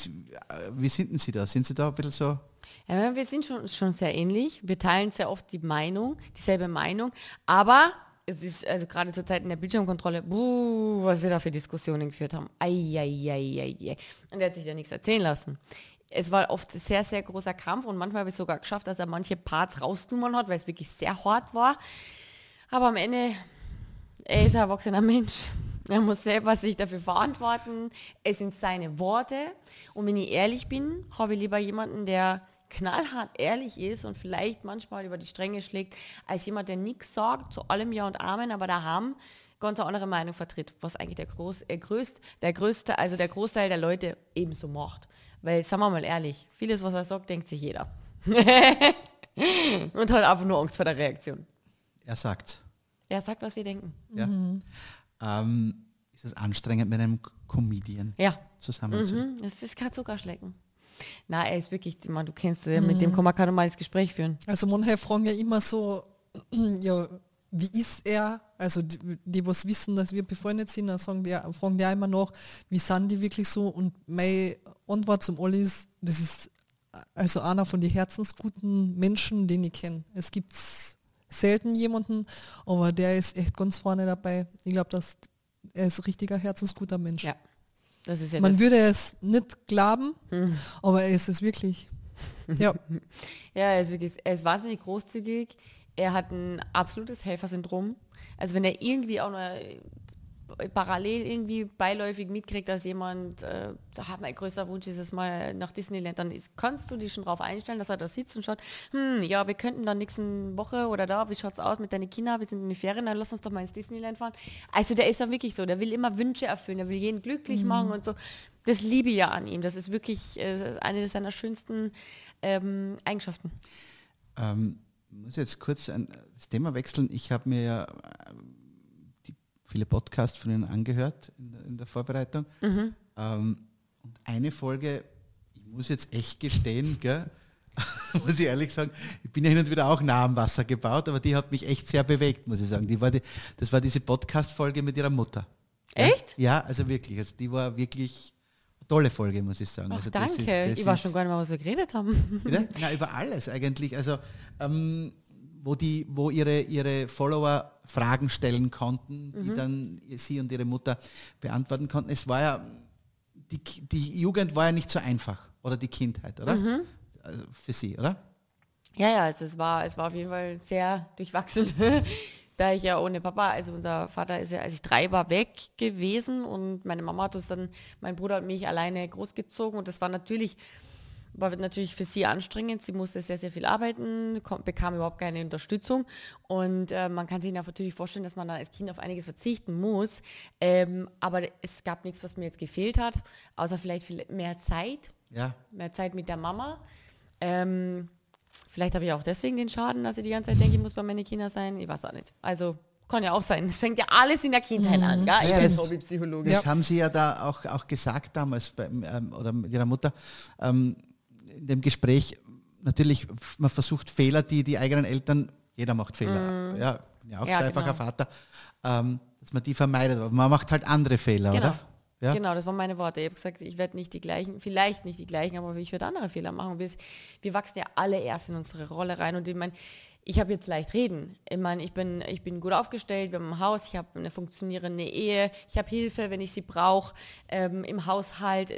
wie sind Sie da? Sind Sie da ein bisschen so? Ja, wir sind schon, schon sehr ähnlich. Wir teilen sehr oft die Meinung, dieselbe Meinung. Aber es ist also gerade zur Zeit in der Bildschirmkontrolle, buh, was wir da für Diskussionen geführt haben. Eieieiei. Und er hat sich ja nichts erzählen lassen. Es war oft sehr, sehr großer Kampf und manchmal habe ich sogar geschafft, dass er manche Parts raustummern hat, weil es wirklich sehr hart war. Aber am Ende, er ist ein erwachsener Mensch. Er muss selber sich dafür verantworten. Es sind seine Worte. Und wenn ich ehrlich bin, habe ich lieber jemanden, der knallhart ehrlich ist und vielleicht manchmal über die Stränge schlägt, als jemand, der nichts sagt, zu allem Ja und Amen, aber da haben ganz eine andere Meinung vertritt, was eigentlich der, Groß, äh, größt, der größte, also der Großteil der Leute ebenso macht. Weil, sagen wir mal ehrlich, vieles, was er sagt, denkt sich jeder. und hat einfach nur Angst vor der Reaktion. Er sagt. Er sagt, was wir denken. Ja. Mhm. Ähm, ist es anstrengend, mit einem Comedian ja. zusammen zu mhm. Es ist kein Zuckerschlecken. Na, er ist wirklich, man, du kennst ja, mit dem mhm. kann man kein normales Gespräch führen. Also manche fragen ja immer so, ja, wie ist er? Also die, die was wissen, dass wir befreundet sind, dann sagen die, fragen die auch immer noch, wie sind die wirklich so? Und meine Antwort zum Olli ist, das ist also einer von den herzensguten Menschen, den ich kenne. Es gibt selten jemanden, aber der ist echt ganz vorne dabei. Ich glaube, dass er ist ein richtiger herzensguter Mensch. Ja. Das ist ja Man würde es nicht glauben, mhm. aber er ist es wirklich. Ja. ja, er ist wirklich, er ist wahnsinnig großzügig. Er hat ein absolutes Helfersyndrom. Also wenn er irgendwie auch nur parallel irgendwie beiläufig mitkriegt, dass jemand, äh, mein größter Wunsch ist es mal nach Disneyland, dann ist, kannst du dich schon darauf einstellen, dass er da sitzt und schaut, hm, ja, wir könnten dann nächste Woche oder da, wie schaut es aus mit deinen Kindern, wir sind in die Ferien, dann lass uns doch mal ins Disneyland fahren. Also der ist dann wirklich so, der will immer Wünsche erfüllen, der will jeden glücklich mhm. machen und so. Das liebe ich ja an ihm, das ist wirklich äh, eine seiner schönsten ähm, Eigenschaften. Ähm, ich muss jetzt kurz ein, das Thema wechseln. Ich habe mir ja viele Podcasts von Ihnen angehört in der, in der Vorbereitung. Mhm. Ähm, und eine Folge, ich muss jetzt echt gestehen, gell, muss ich ehrlich sagen, ich bin ja hin und wieder auch nah am Wasser gebaut, aber die hat mich echt sehr bewegt, muss ich sagen. Die war die, das war diese Podcast-Folge mit ihrer Mutter. Echt? Ja, also wirklich. Also die war wirklich eine tolle Folge, muss ich sagen. Ach, also danke. Ist, ich war schon gar nicht mehr, was wir geredet haben. Na, über alles eigentlich. Also ähm, wo, die, wo ihre, ihre Follower Fragen stellen konnten, die mhm. dann sie und ihre Mutter beantworten konnten. Es war ja, die, die Jugend war ja nicht so einfach, oder die Kindheit, oder? Mhm. Also für sie, oder? Ja, ja, also es war, es war auf jeden Fall sehr durchwachsen. da ich ja ohne Papa, also unser Vater ist ja, als ich drei war, weg gewesen und meine Mama hat uns dann, mein Bruder und mich alleine großgezogen und das war natürlich war natürlich für sie anstrengend. Sie musste sehr, sehr viel arbeiten, bekam überhaupt keine Unterstützung. Und äh, man kann sich natürlich vorstellen, dass man dann als Kind auf einiges verzichten muss. Ähm, aber es gab nichts, was mir jetzt gefehlt hat, außer vielleicht viel mehr Zeit. Ja. Mehr Zeit mit der Mama. Ähm, vielleicht habe ich auch deswegen den Schaden, dass ich die ganze Zeit denke, ich muss bei meinen Kindern sein. Ich weiß auch nicht. Also kann ja auch sein. Es fängt ja alles in der Kindheit mhm. an. Gell? Ich ja, bin Hobbypsychologe. Das ja. haben Sie ja da auch, auch gesagt damals, bei, ähm, oder mit Ihrer Mutter. Ähm, in dem Gespräch natürlich, man versucht Fehler, die die eigenen Eltern, jeder macht Fehler, mm. ja, ja auch ja, zweifacher genau. Vater, ähm, dass man die vermeidet. Aber man macht halt andere Fehler, genau. oder? Ja? Genau, das waren meine Worte. Ich habe gesagt, ich werde nicht die gleichen, vielleicht nicht die gleichen, aber ich werde andere Fehler machen. Wir, wir wachsen ja alle erst in unsere Rolle rein und ich meine, ich habe jetzt leicht reden. Ich meine, ich bin, ich bin gut aufgestellt, wir haben ein Haus, ich habe eine funktionierende Ehe, ich habe Hilfe, wenn ich sie brauche, ähm, im Haushalt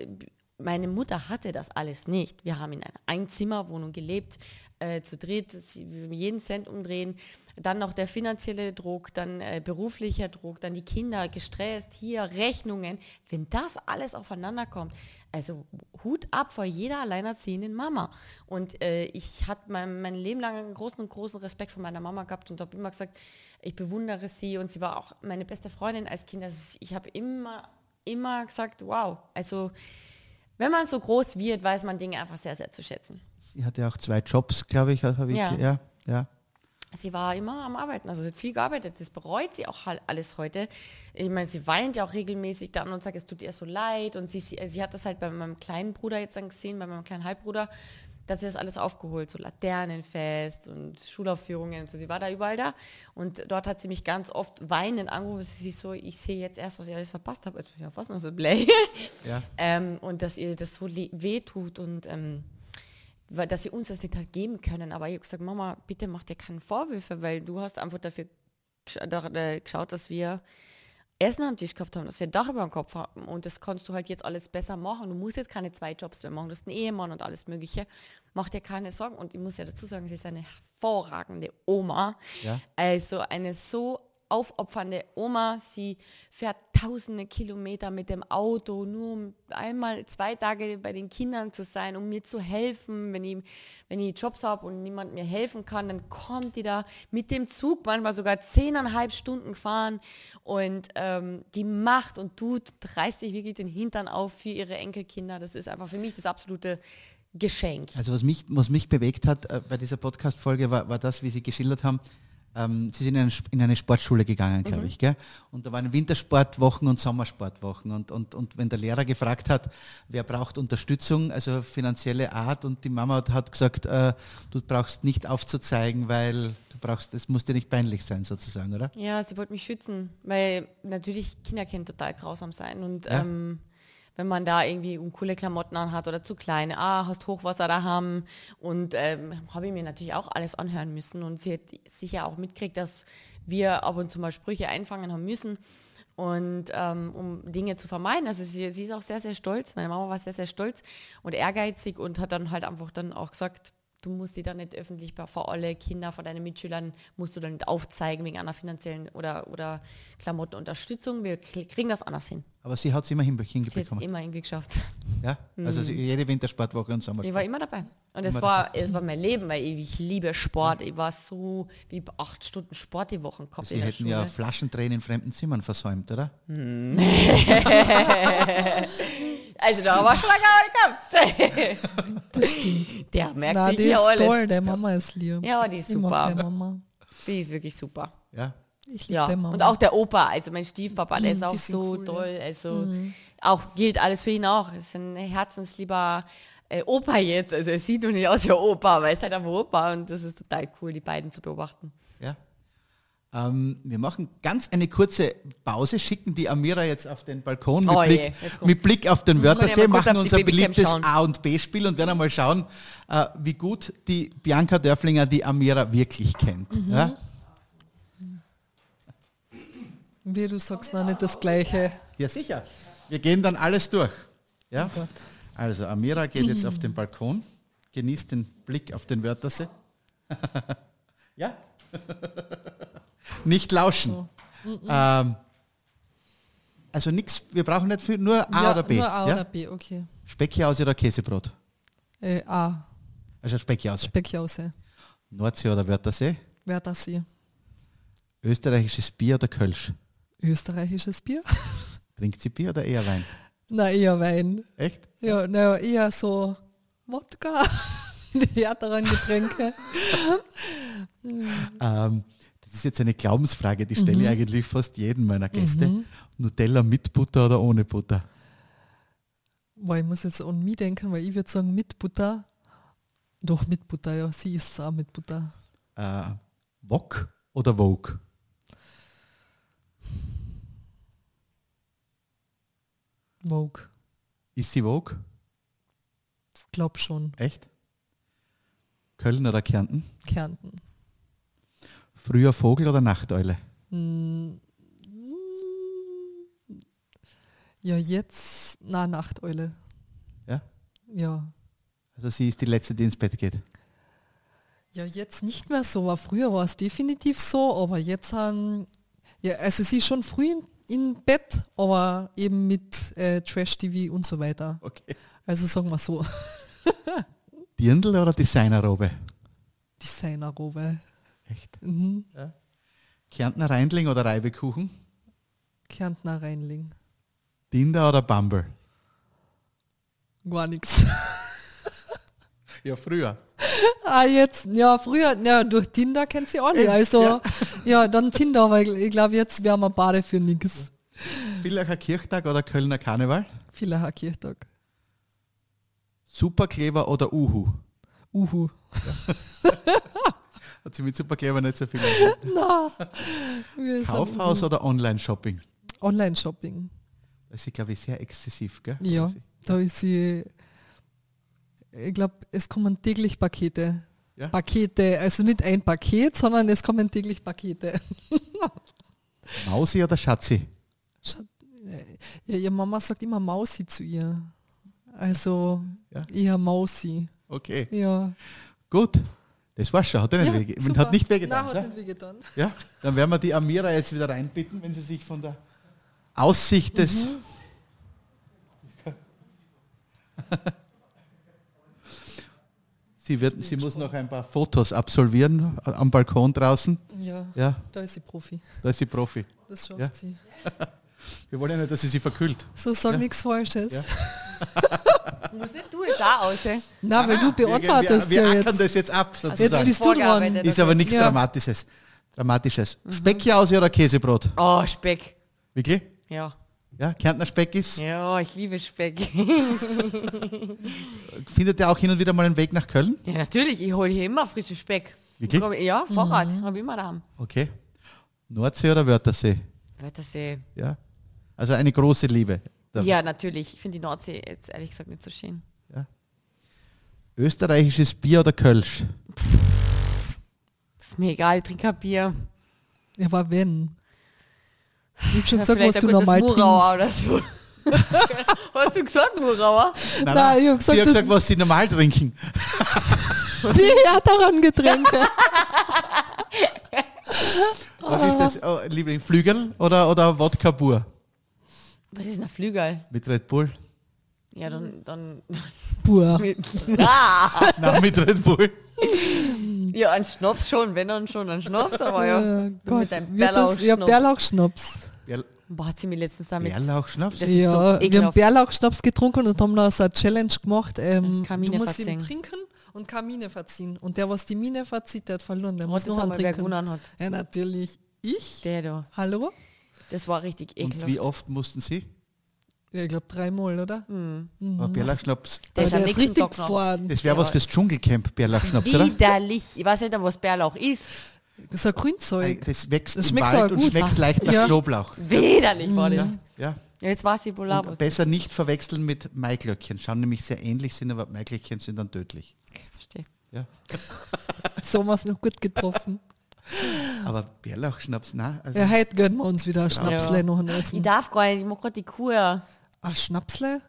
meine Mutter hatte das alles nicht. Wir haben in einer Einzimmerwohnung gelebt, äh, zu dritt, jeden Cent umdrehen. Dann noch der finanzielle Druck, dann äh, beruflicher Druck, dann die Kinder gestresst, hier Rechnungen. Wenn das alles aufeinander kommt, also Hut ab vor jeder alleinerziehenden Mama. Und äh, ich hatte mein, mein Leben lang einen großen, großen Respekt vor meiner Mama gehabt und habe immer gesagt, ich bewundere sie und sie war auch meine beste Freundin als Kind. Also ich habe immer, immer gesagt, wow, also wenn man so groß wird, weiß man Dinge einfach sehr, sehr zu schätzen. Sie hatte auch zwei Jobs, glaube ich. ich ja. ja, ja. Sie war immer am Arbeiten, also sie hat viel gearbeitet. Das bereut sie auch alles heute. Ich meine, sie weint ja auch regelmäßig dann und sagt, es tut ihr so leid. Und sie, sie, sie hat das halt bei meinem kleinen Bruder jetzt dann gesehen, bei meinem kleinen Halbbruder, dass sie das alles aufgeholt, so Laternenfest und Schulaufführungen und so. Sie war da überall da und dort hat sie mich ganz oft weinend angerufen. Sie so, ich sehe jetzt erst, was ich alles verpasst habe. Also, ja, was man so blöd. Ja. ähm, und dass ihr das so weh tut und ähm, dass sie uns das nicht halt geben können. Aber ich habe gesagt, Mama, bitte mach dir keine Vorwürfe, weil du hast einfach dafür äh, geschaut, dass wir Essen am Tisch gehabt haben, dass wir ein Dach über dem Kopf haben. Und das kannst du halt jetzt alles besser machen. Du musst jetzt keine zwei Jobs mehr machen. Du hast einen Ehemann und alles Mögliche. Mach dir keine Sorgen. Und ich muss ja dazu sagen, sie ist eine hervorragende Oma. Ja. Also eine so aufopfernde Oma. Sie fährt tausende Kilometer mit dem Auto, nur um einmal zwei Tage bei den Kindern zu sein, um mir zu helfen. Wenn ich, wenn ich Jobs habe und niemand mir helfen kann, dann kommt die da mit dem Zug, manchmal sogar zehneinhalb Stunden fahren und ähm, die macht und tut, reißt sich wirklich den Hintern auf für ihre Enkelkinder. Das ist einfach für mich das absolute Geschenk. Also was mich, was mich bewegt hat äh, bei dieser Podcast-Folge war, war das, wie Sie geschildert haben, ähm, Sie sind in eine, in eine, Sportschule gegangen, glaube mhm. ich, gell? Und da waren Wintersportwochen und Sommersportwochen. Und, und, und wenn der Lehrer gefragt hat, wer braucht Unterstützung, also finanzielle Art, und die Mama hat, hat gesagt, äh, du brauchst nicht aufzuzeigen, weil du brauchst, es muss dir nicht peinlich sein, sozusagen, oder? Ja, sie wollte mich schützen, weil natürlich Kinder können total grausam sein. Und ja. ähm, wenn man da irgendwie coole Klamotten anhat oder zu kleine, ah, hast Hochwasser da haben und ähm, habe ich mir natürlich auch alles anhören müssen und sie hat sicher auch mitgekriegt, dass wir ab und zu mal Sprüche einfangen haben müssen und ähm, um Dinge zu vermeiden. Also sie, sie ist auch sehr, sehr stolz, meine Mama war sehr, sehr stolz und ehrgeizig und hat dann halt einfach dann auch gesagt, du musst die dann nicht öffentlich vor alle Kinder von deinen Mitschülern, musst du dann nicht aufzeigen wegen einer finanziellen oder, oder Klamottenunterstützung. Wir kriegen das anders hin. Aber sie hat es immer hinbekommen. Sie immer irgendwie geschafft. Ja, also mhm. jede Wintersportwoche und Sommersport. Ich war immer dabei. Und es war, es war mein Leben, weil ich, liebe Sport. Ich war so wie acht Stunden Sport die Woche gehabt. Sie hätten ja Flaschendrehen in fremden Zimmern versäumt, oder? Hm. Also da war schon lange gehabt. Das stimmt. Der merkt Na, sich hier alles. toll, der Mama ist lieb. Ja, die ist super. Ich Mama. Die ist wirklich super. Ja. Ich ja. Mama. Und auch der Opa, also mein Stiefpapa, der ist auch so cool, toll. Also mhm. auch gilt alles für ihn auch. Ist ein herzenslieber äh, Opa jetzt. Also er sieht noch nicht aus wie Opa, aber er ist halt einfach Opa und das ist total cool, die beiden zu beobachten. Ja. Ähm, wir machen ganz eine kurze Pause, schicken die Amira jetzt auf den Balkon mit, oh Blick, mit Blick, auf den Wörthersee, machen unser beliebtes A- und B-Spiel und werden einmal schauen, äh, wie gut die Bianca Dörflinger die Amira wirklich kennt. Mhm. Ja? Wie du sagst, noch nicht das Gleiche. Ja, sicher. Wir gehen dann alles durch. Ja? Oh also Amira geht jetzt auf den Balkon, genießt den Blick auf den Wörthersee. ja? nicht lauschen. So. Ähm, also nichts, wir brauchen nicht viel, nur A ja, oder B. Nur A ja? oder B, okay. Speckjause oder Käsebrot? Äh, A. Also Speckjause. Speckjause. Nordsee oder Wörthersee? Wörthersee. Österreichisches Bier oder Kölsch? Österreichisches Bier. Trinkt sie Bier oder eher Wein? Na, eher Wein. Echt? Ja, na, eher so Wodka, die härteren Getränke. ähm, das ist jetzt eine Glaubensfrage, die stelle mhm. ich eigentlich fast jedem meiner Gäste. Mhm. Nutella mit Butter oder ohne Butter? Boah, ich muss jetzt an mich denken, weil ich würde sagen mit Butter. Doch mit Butter, ja. Sie isst es auch mit Butter. Äh, Wok oder Vogue? Vogue. Ist sie Vogue? Glaub schon. Echt? Köln oder Kärnten? Kärnten. Früher Vogel oder Nachteule? Ja, jetzt, na, Nachteule. Ja? Ja. Also sie ist die Letzte, die ins Bett geht? Ja, jetzt nicht mehr so. Aber früher war es definitiv so, aber jetzt haben, ja, also sie ist schon früh in, in Bett, aber eben mit äh, Trash-TV und so weiter. Okay. Also sagen wir so. Dirndl oder Designerrobe? Designerrobe. Echt? Mhm. Ja. Kärntner Reinling oder Reibekuchen? Kärntner Reinling. Tinder oder Bumble? Gar nichts. Ja, früher. Ah, jetzt, ja, früher, ja, durch Tinder kennt sie auch nicht. Also, ja, ja dann Tinder, weil ich glaube, jetzt wären wir beide für nichts. Villacher Kirchtag oder Kölner Karneval? Villacher Kirchtag. Superkleber oder Uhu? Uhu. Ja. Hat sie mit Superkleber nicht so viel. Nein. Kaufhaus oder Online-Shopping? Online-Shopping. Das ist, glaube ich, sehr exzessiv, gell? Ja, da ist sie, ich glaube, es kommen täglich Pakete. Ja? Pakete, also nicht ein Paket, sondern es kommen täglich Pakete. Mausi oder Schatzi? Schat ja, ihre Mama sagt immer Mausi zu ihr. Also ja. eher Mausi. Okay. Ja. Gut. Das war schon. Hat, ja, nicht weh, hat nicht wehgetan. Nein, hat nicht wehgetan. Ja, dann werden wir die Amira jetzt wieder reinbitten, wenn sie sich von der Aussicht des... Mhm. sie, wird, sie muss noch ein paar Fotos absolvieren am Balkon draußen. Ja, ja. da ist sie Profi. Da ist sie Profi. Das schafft ja. sie. Wir wollen ja nicht, dass sie sich verkühlt. So sag ja. nichts Falsches. Ja. Muss nicht du jetzt auch aus? Nein, weil du beantwortest wir, wir, wir ja jetzt. das jetzt ab. Sozusagen. Jetzt bist du dran. Ist aber nichts Dramatisches. Dramatisches. Mhm. Speckjause oder Käsebrot? Oh, Speck. Wirklich? Ja. Ja, Kärntner Speck ist? Ja, ich liebe Speck. Findet ihr auch hin und wieder mal einen Weg nach Köln? Ja, natürlich. Ich hole hier immer frischen Speck. Wirklich? Ja, Fahrrad. Mhm. Habe ich immer da. Okay. Nordsee oder Wörthersee? Wörthersee. Ja. Also eine große Liebe. Ja, natürlich. Ich finde die Nordsee jetzt ehrlich gesagt nicht so schön. Ja. Österreichisches Bier oder Kölsch? Pff, ist mir egal, ich trinke Bier. Ja, aber wenn. Ich hab schon gesagt, was du normal trinkst. Oder so. Hast du gesagt, Murauer? Nein, nein, ich hab gesagt, sie hat gesagt, was sie normal trinken. Die härteren Getränke. was ist das, oh, Liebling? Flügel oder, oder Wodka pur? Was ist ein Flügel? Mit Red Bull. Ja, dann. dann Pur. Mit, ah. Nein, mit Red Bull. Ja, ein Schnaps schon, wenn dann schon ein Schnaps, aber ja. ja Gott, mit einem Bärlauchschnaps. Ja, Bärlauchschnaps. Boah, hat sie mir letztens damit. Bärlauchschnaps? Ja, so wir haben Bärlauchschnaps getrunken und haben da so eine Challenge gemacht. Ähm, du musst verziehen. ihn trinken und Kamine verziehen. Und der, was die Mine verzieht, der hat verloren. Der muss noch einen trinken. Hat. Ja, natürlich. Ich? Der da. Hallo? Das war richtig ekelhaft. Und wie oft mussten Sie? Ja, ich glaube dreimal, oder? Mhm. Mhm. Bärlauchschnaps. Der, der, der ist richtig gefahren. Das wäre ja. was fürs Dschungelcamp, Bärlauchschnaps, oder? Widerlich. Ich weiß nicht, was Bärlauch ist. Das ist ein Grünzeug. Das wächst das im Wald und schmeckt leicht nach ja. Knoblauch. Widerlich war das. Ja. ja. jetzt weiß ich wohl auch. Besser nicht verwechseln mit Maiglöckchen. Schauen nämlich sehr ähnlich, sind aber Maiglöckchen sind dann tödlich. Okay, verstehe. Ja. so haben wir es noch gut getroffen. Aber Bärlauchschnaps, nein. Also ja, heute gönnen wir uns wieder ein genau. Schnapsle ja. noch ein Essen. Ich darf gar nicht, ich mache gerade die Kur. Ach, Schnapsle?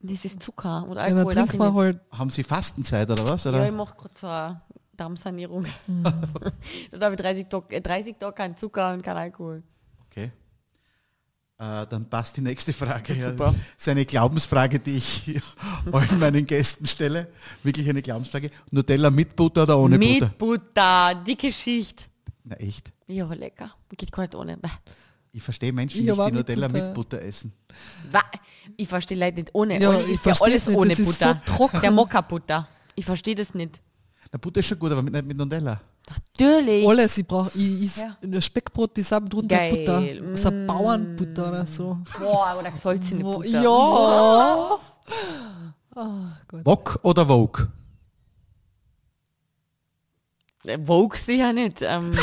Das ist Zucker oder Alkohol. Ja, dann halt. Haben Sie Fastenzeit oder was? Oder? Ja, ich mache gerade so Darmsanierung. Mhm. da habe ich 30 Tage, 30 Tage kein Zucker und kein Alkohol. Okay. Äh, dann passt die nächste Frage. Ja, das ist eine Glaubensfrage, die ich allen meinen Gästen stelle. Wirklich eine Glaubensfrage. Nutella mit Butter oder ohne mit Butter? Mit Butter, dicke Schicht. Na echt? Ja, lecker. Geht gar nicht ohne. Ich verstehe Menschen ich nicht, die Nutella mit Butter. mit Butter essen. Ich verstehe Leute nicht ohne. Ja, Olli ist ja alles nicht, ohne Butter. So Der Mokka-Butter. Ich verstehe das nicht. Na, Butter ist schon gut, aber nicht mit Nutella. Natürlich. Alles, ich brauche, ich is ja. Speckbrot, das ist drunter Geil. Butter. Das ist ein Bauernbutter oder so. Boah, oder gesalzene Butter. Ja. Oh, Wok oder Vogue? Äh, Vogue sicher nicht. Ähm,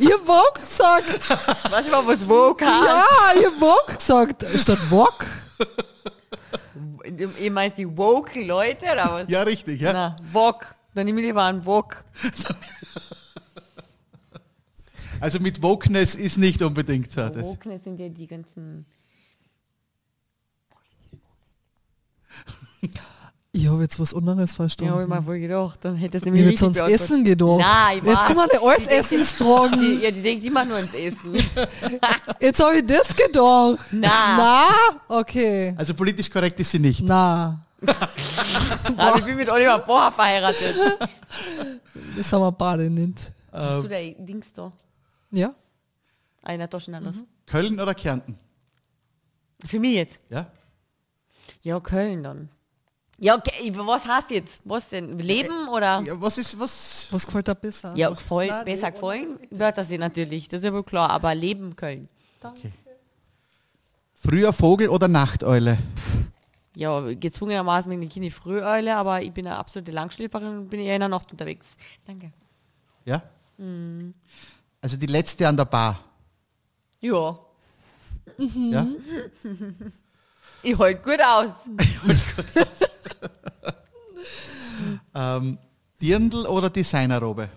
ihr Vogue gesagt. Was ich mal was Vogue heißt? Ja, ihr Vogue gesagt. Statt Vogue. Ihr meint die woke Leute oder was? Ja, richtig, ja. Na, Vogue. Dann nehme ich lieber einen Vogue. Also mit Wokeness ist nicht unbedingt so. Wokeness sind ja die ganzen Ich habe jetzt was anderes verstanden. Ja, ich mir wohl gedacht, dann hätte es nämlich Ich hätte sonst Essen gedacht. Nein, Jetzt kommen wir alles Essensfragen. Die, ja, die denkt immer nur ans Essen. jetzt habe ich das gedacht. Na. Na? Okay. Also politisch korrekt ist sie nicht. Na. Aber ich bin mit Oliver Bohr verheiratet. Das haben wir beide nicht. Hast du der Dings da? Ja. Einer Taschen anders. Mhm. Köln oder Kärnten? Für mich jetzt? Ja. Ja, Köln dann. Ja, okay, was heißt jetzt? Was denn? Leben oder? Ja, was ist, was? Was gefällt dir besser? Ja, voll, besser gefallen sie natürlich, das ist ja wohl klar, aber Leben Köln. Okay. Früher Vogel oder Nachteule? Ja, gezwungenermaßen bin ich keine Früheule, aber ich bin eine absolute Langschläferin und bin eher in der Nacht unterwegs. Danke. Ja? Mhm. Also die letzte an der Bar? Ja. Mhm. Ja? Ich halte gut aus. Ich halte gut aus. Ähm, Dirndl oder Designerrobe?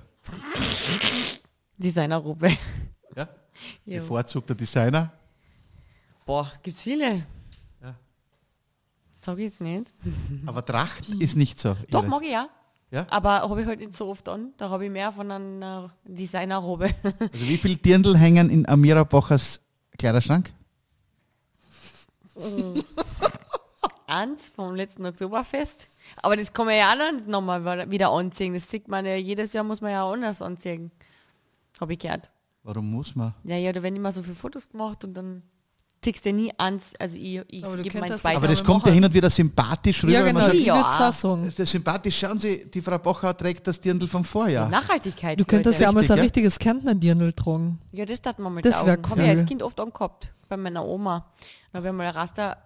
Designerrobe. Ja? Bevorzugter Designer? Boah, gibt's viele. Ja. Sag ich jetzt nicht. Aber Tracht ist nicht so. Doch, mag ich ja. Ja? Aber habe ich halt nicht so oft an. Da habe ich mehr von einer Designerrobe. Also wie viele Dirndl hängen in Amira Bochers Kleiderschrank? Eins vom letzten Oktoberfest. Aber das kann man ja auch nicht nochmal wieder anziehen. Das sieht man ja, jedes Jahr muss man ja anders anziehen. Habe ich gehört. Warum muss man? Ja, ja, da werden immer so viele Fotos gemacht und dann ziehst du nie ans, also ich, ich gebe mein Zweites. Aber das kommt ja hin und wieder sympathisch rüber. Ja, genau, sagt, ich ja. sagen. Das sympathisch, schauen Sie, die Frau Bocher trägt das Dirndl vom Vorjahr. Die Nachhaltigkeit. Du könntest ja mal so ein richtiges Kärntner Dirndl tragen. Ja, das hat man mit Das wäre cool. Habe ich als Kind oft angehabt, bei meiner Oma. Dann habe ich mal ein Raster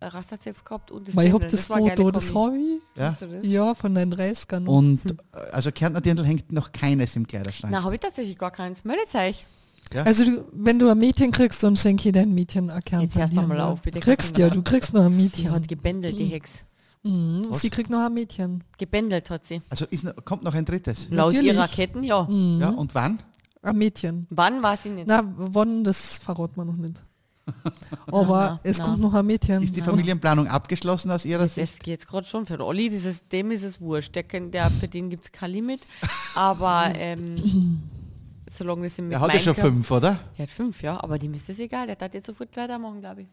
Rasterzepf gehabt und das Weil ich habe das, das Foto, das habe ich. Ja? ja, von den 30ern. Und äh, also Kärntner Dirndl hängt noch keines im Kleiderschrank. Na, habe ich tatsächlich gar keins. Meldet euch. Ja? Also du, wenn du ein Mädchen kriegst, dann schenke ich dein Mädchen ein Kärntner Jetzt erst mal auf, bitte. Kriegst ja, du kriegst noch ein Mädchen. Die hat gebändelt, die Hex. Mhm, sie kriegt noch ein Mädchen. Gebändelt hat sie. Also ist, kommt noch ein drittes? Laut Natürlich. ihrer Ketten, ja. Mhm. Ja, und wann? Ein Mädchen. Wann war sie nicht? Na, wann, das verrät man noch nicht. Aber na, es na. kommt noch ein Mädchen. Ist die Familienplanung abgeschlossen aus Ihrer das Sicht? Das geht gerade schon. Für Olli, dieses, dem ist es wurscht. Der, der, für den gibt es kein Limit. Aber ähm, solange das mit Er hat ja schon fünf, oder? Er hat fünf, ja. Aber dem ist das egal. Der hat jetzt sofort weitermachen, glaube ich.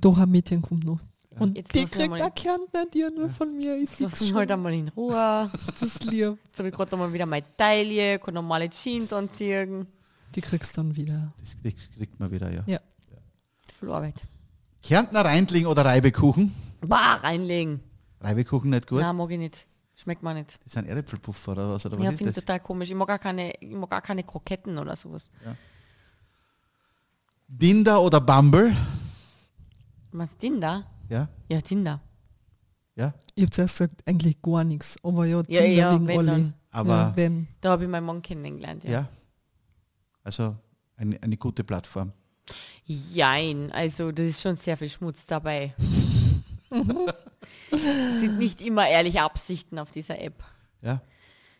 Doch, ein Mädchen kommt noch. Und jetzt die kriegt ein Kärntner Dirndl von mir. Ich Lass mich halt einmal in Ruhe. ist das lieb. Jetzt habe ich gerade mal wieder meine Taille, kann normale Jeans anziehen. Die kriegst du dann wieder. Das kriegt, kriegt man wieder, ja. Ja viel Arbeit. Kärntner Reindling oder Reibekuchen? Bah, Reindling. Reibekuchen nicht gut? Nein, mag ich nicht. Schmeckt mir nicht. Das sind Erdäpfelpuffer oder was? Oder ja, finde ich total komisch. Ich mag gar keine, ich mag gar keine Kroketten oder sowas. Ja. Dinder oder Bumble? Was, Dinder? Ja. Ja, Dinder. Ja? Ich habe zuerst gesagt, eigentlich gar nichts. Aber ja, Tinder ja, wegen Olli. Aber ja, Da habe ich meinen Mann kennengelernt. Ja. ja. Also eine, eine gute Plattform. Jein, also das ist schon sehr viel Schmutz dabei. sind nicht immer ehrliche Absichten auf dieser App. Ja.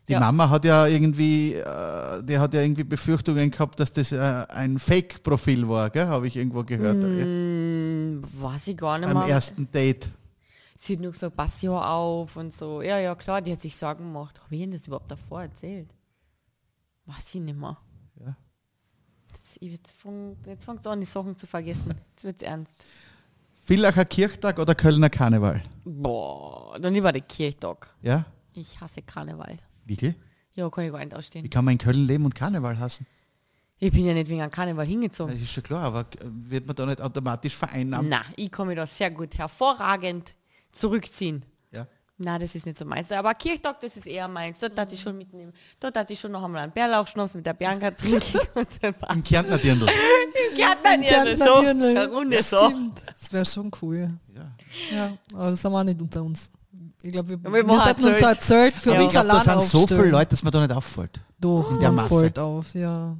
Die ja. Mama hat ja irgendwie, äh, die hat ja irgendwie Befürchtungen gehabt, dass das äh, ein Fake-Profil war, habe ich irgendwo gehört. Mm, weiß ich gar nicht Am mehr. Am ersten Date. Sie hat nur gesagt, pass ja auf und so. Ja, ja, klar, die hat sich Sorgen gemacht. Habe ich Ihnen das überhaupt davor erzählt? Weiß ich nicht mehr jetzt, jetzt fängt es an, die Sachen zu vergessen. Jetzt wird es ernst. Villacher Kirchtag oder Kölner Karneval? Boah, dann lieber der Kirchtag. Ja? Ich hasse Karneval. Wirklich? Ja, kann ich gar nicht ausstehen. Wie kann man in Köln leben und Karneval hassen? Ich bin ja nicht wegen einem Karneval hingezogen. Das ist schon klar, aber wird man da nicht automatisch vereinnahmen? Nein, ich kann mich da sehr gut hervorragend zurückziehen. Nein, das ist nicht so meins. Aber Kirchtag, das ist eher meins. Dort hatte ich schon mitnehmen. Dort hatte ich schon noch einmal einen Bärlauchschnaps mit der Bianca trinken. Im Kärntner Dirndl. Im Kärntner Dirndl, so. Runde so. Stimmt. Das wäre schon cool. Ja. ja. Aber das haben wir auch nicht unter uns. Ich glaube, wir, wir, wir hatten uns erzählt für ja. unser Land Das sind so viele Leute, dass man da nicht auffällt. Doch, in der Masse. fällt auf, ja.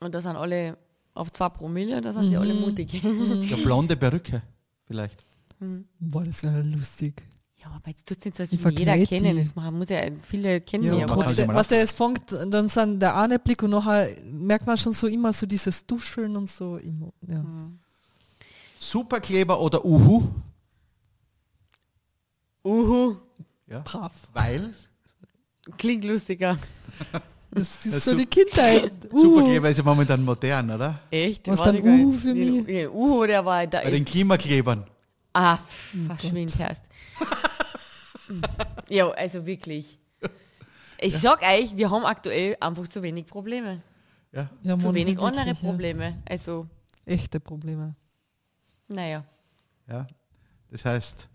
Und da sind alle auf zwei Promille, da sind mhm. sie alle mutig. Ja, blonde Perücke, vielleicht. Mhm. Boah, das wäre lustig. Ja, aber jetzt tut es nicht so, als würde jeder kennen. Das man muss ja viele kennen. Ja, trotzdem, was der jetzt fängt, dann sind der eine Blick und nachher merkt man schon so immer so dieses Duscheln und so. Immer, ja. Mhm. Superkleber oder Uhu? Uhu. Ja. Brav. Weil? Klingt lustiger. Das ist das so die Kindheit. Uh. Superkleber ist ja momentan modern, oder? Echt? Was dann Uhu für mich? Uhu, der war da. Bei den Klimaklebern. Ah, verschwind erst. Ja, also wirklich. Ich ja. sag euch, wir haben aktuell einfach zu wenig Probleme. Ja. ja zu wenig andere Probleme. Ja. Also echte Probleme. Naja. Ja. Das heißt,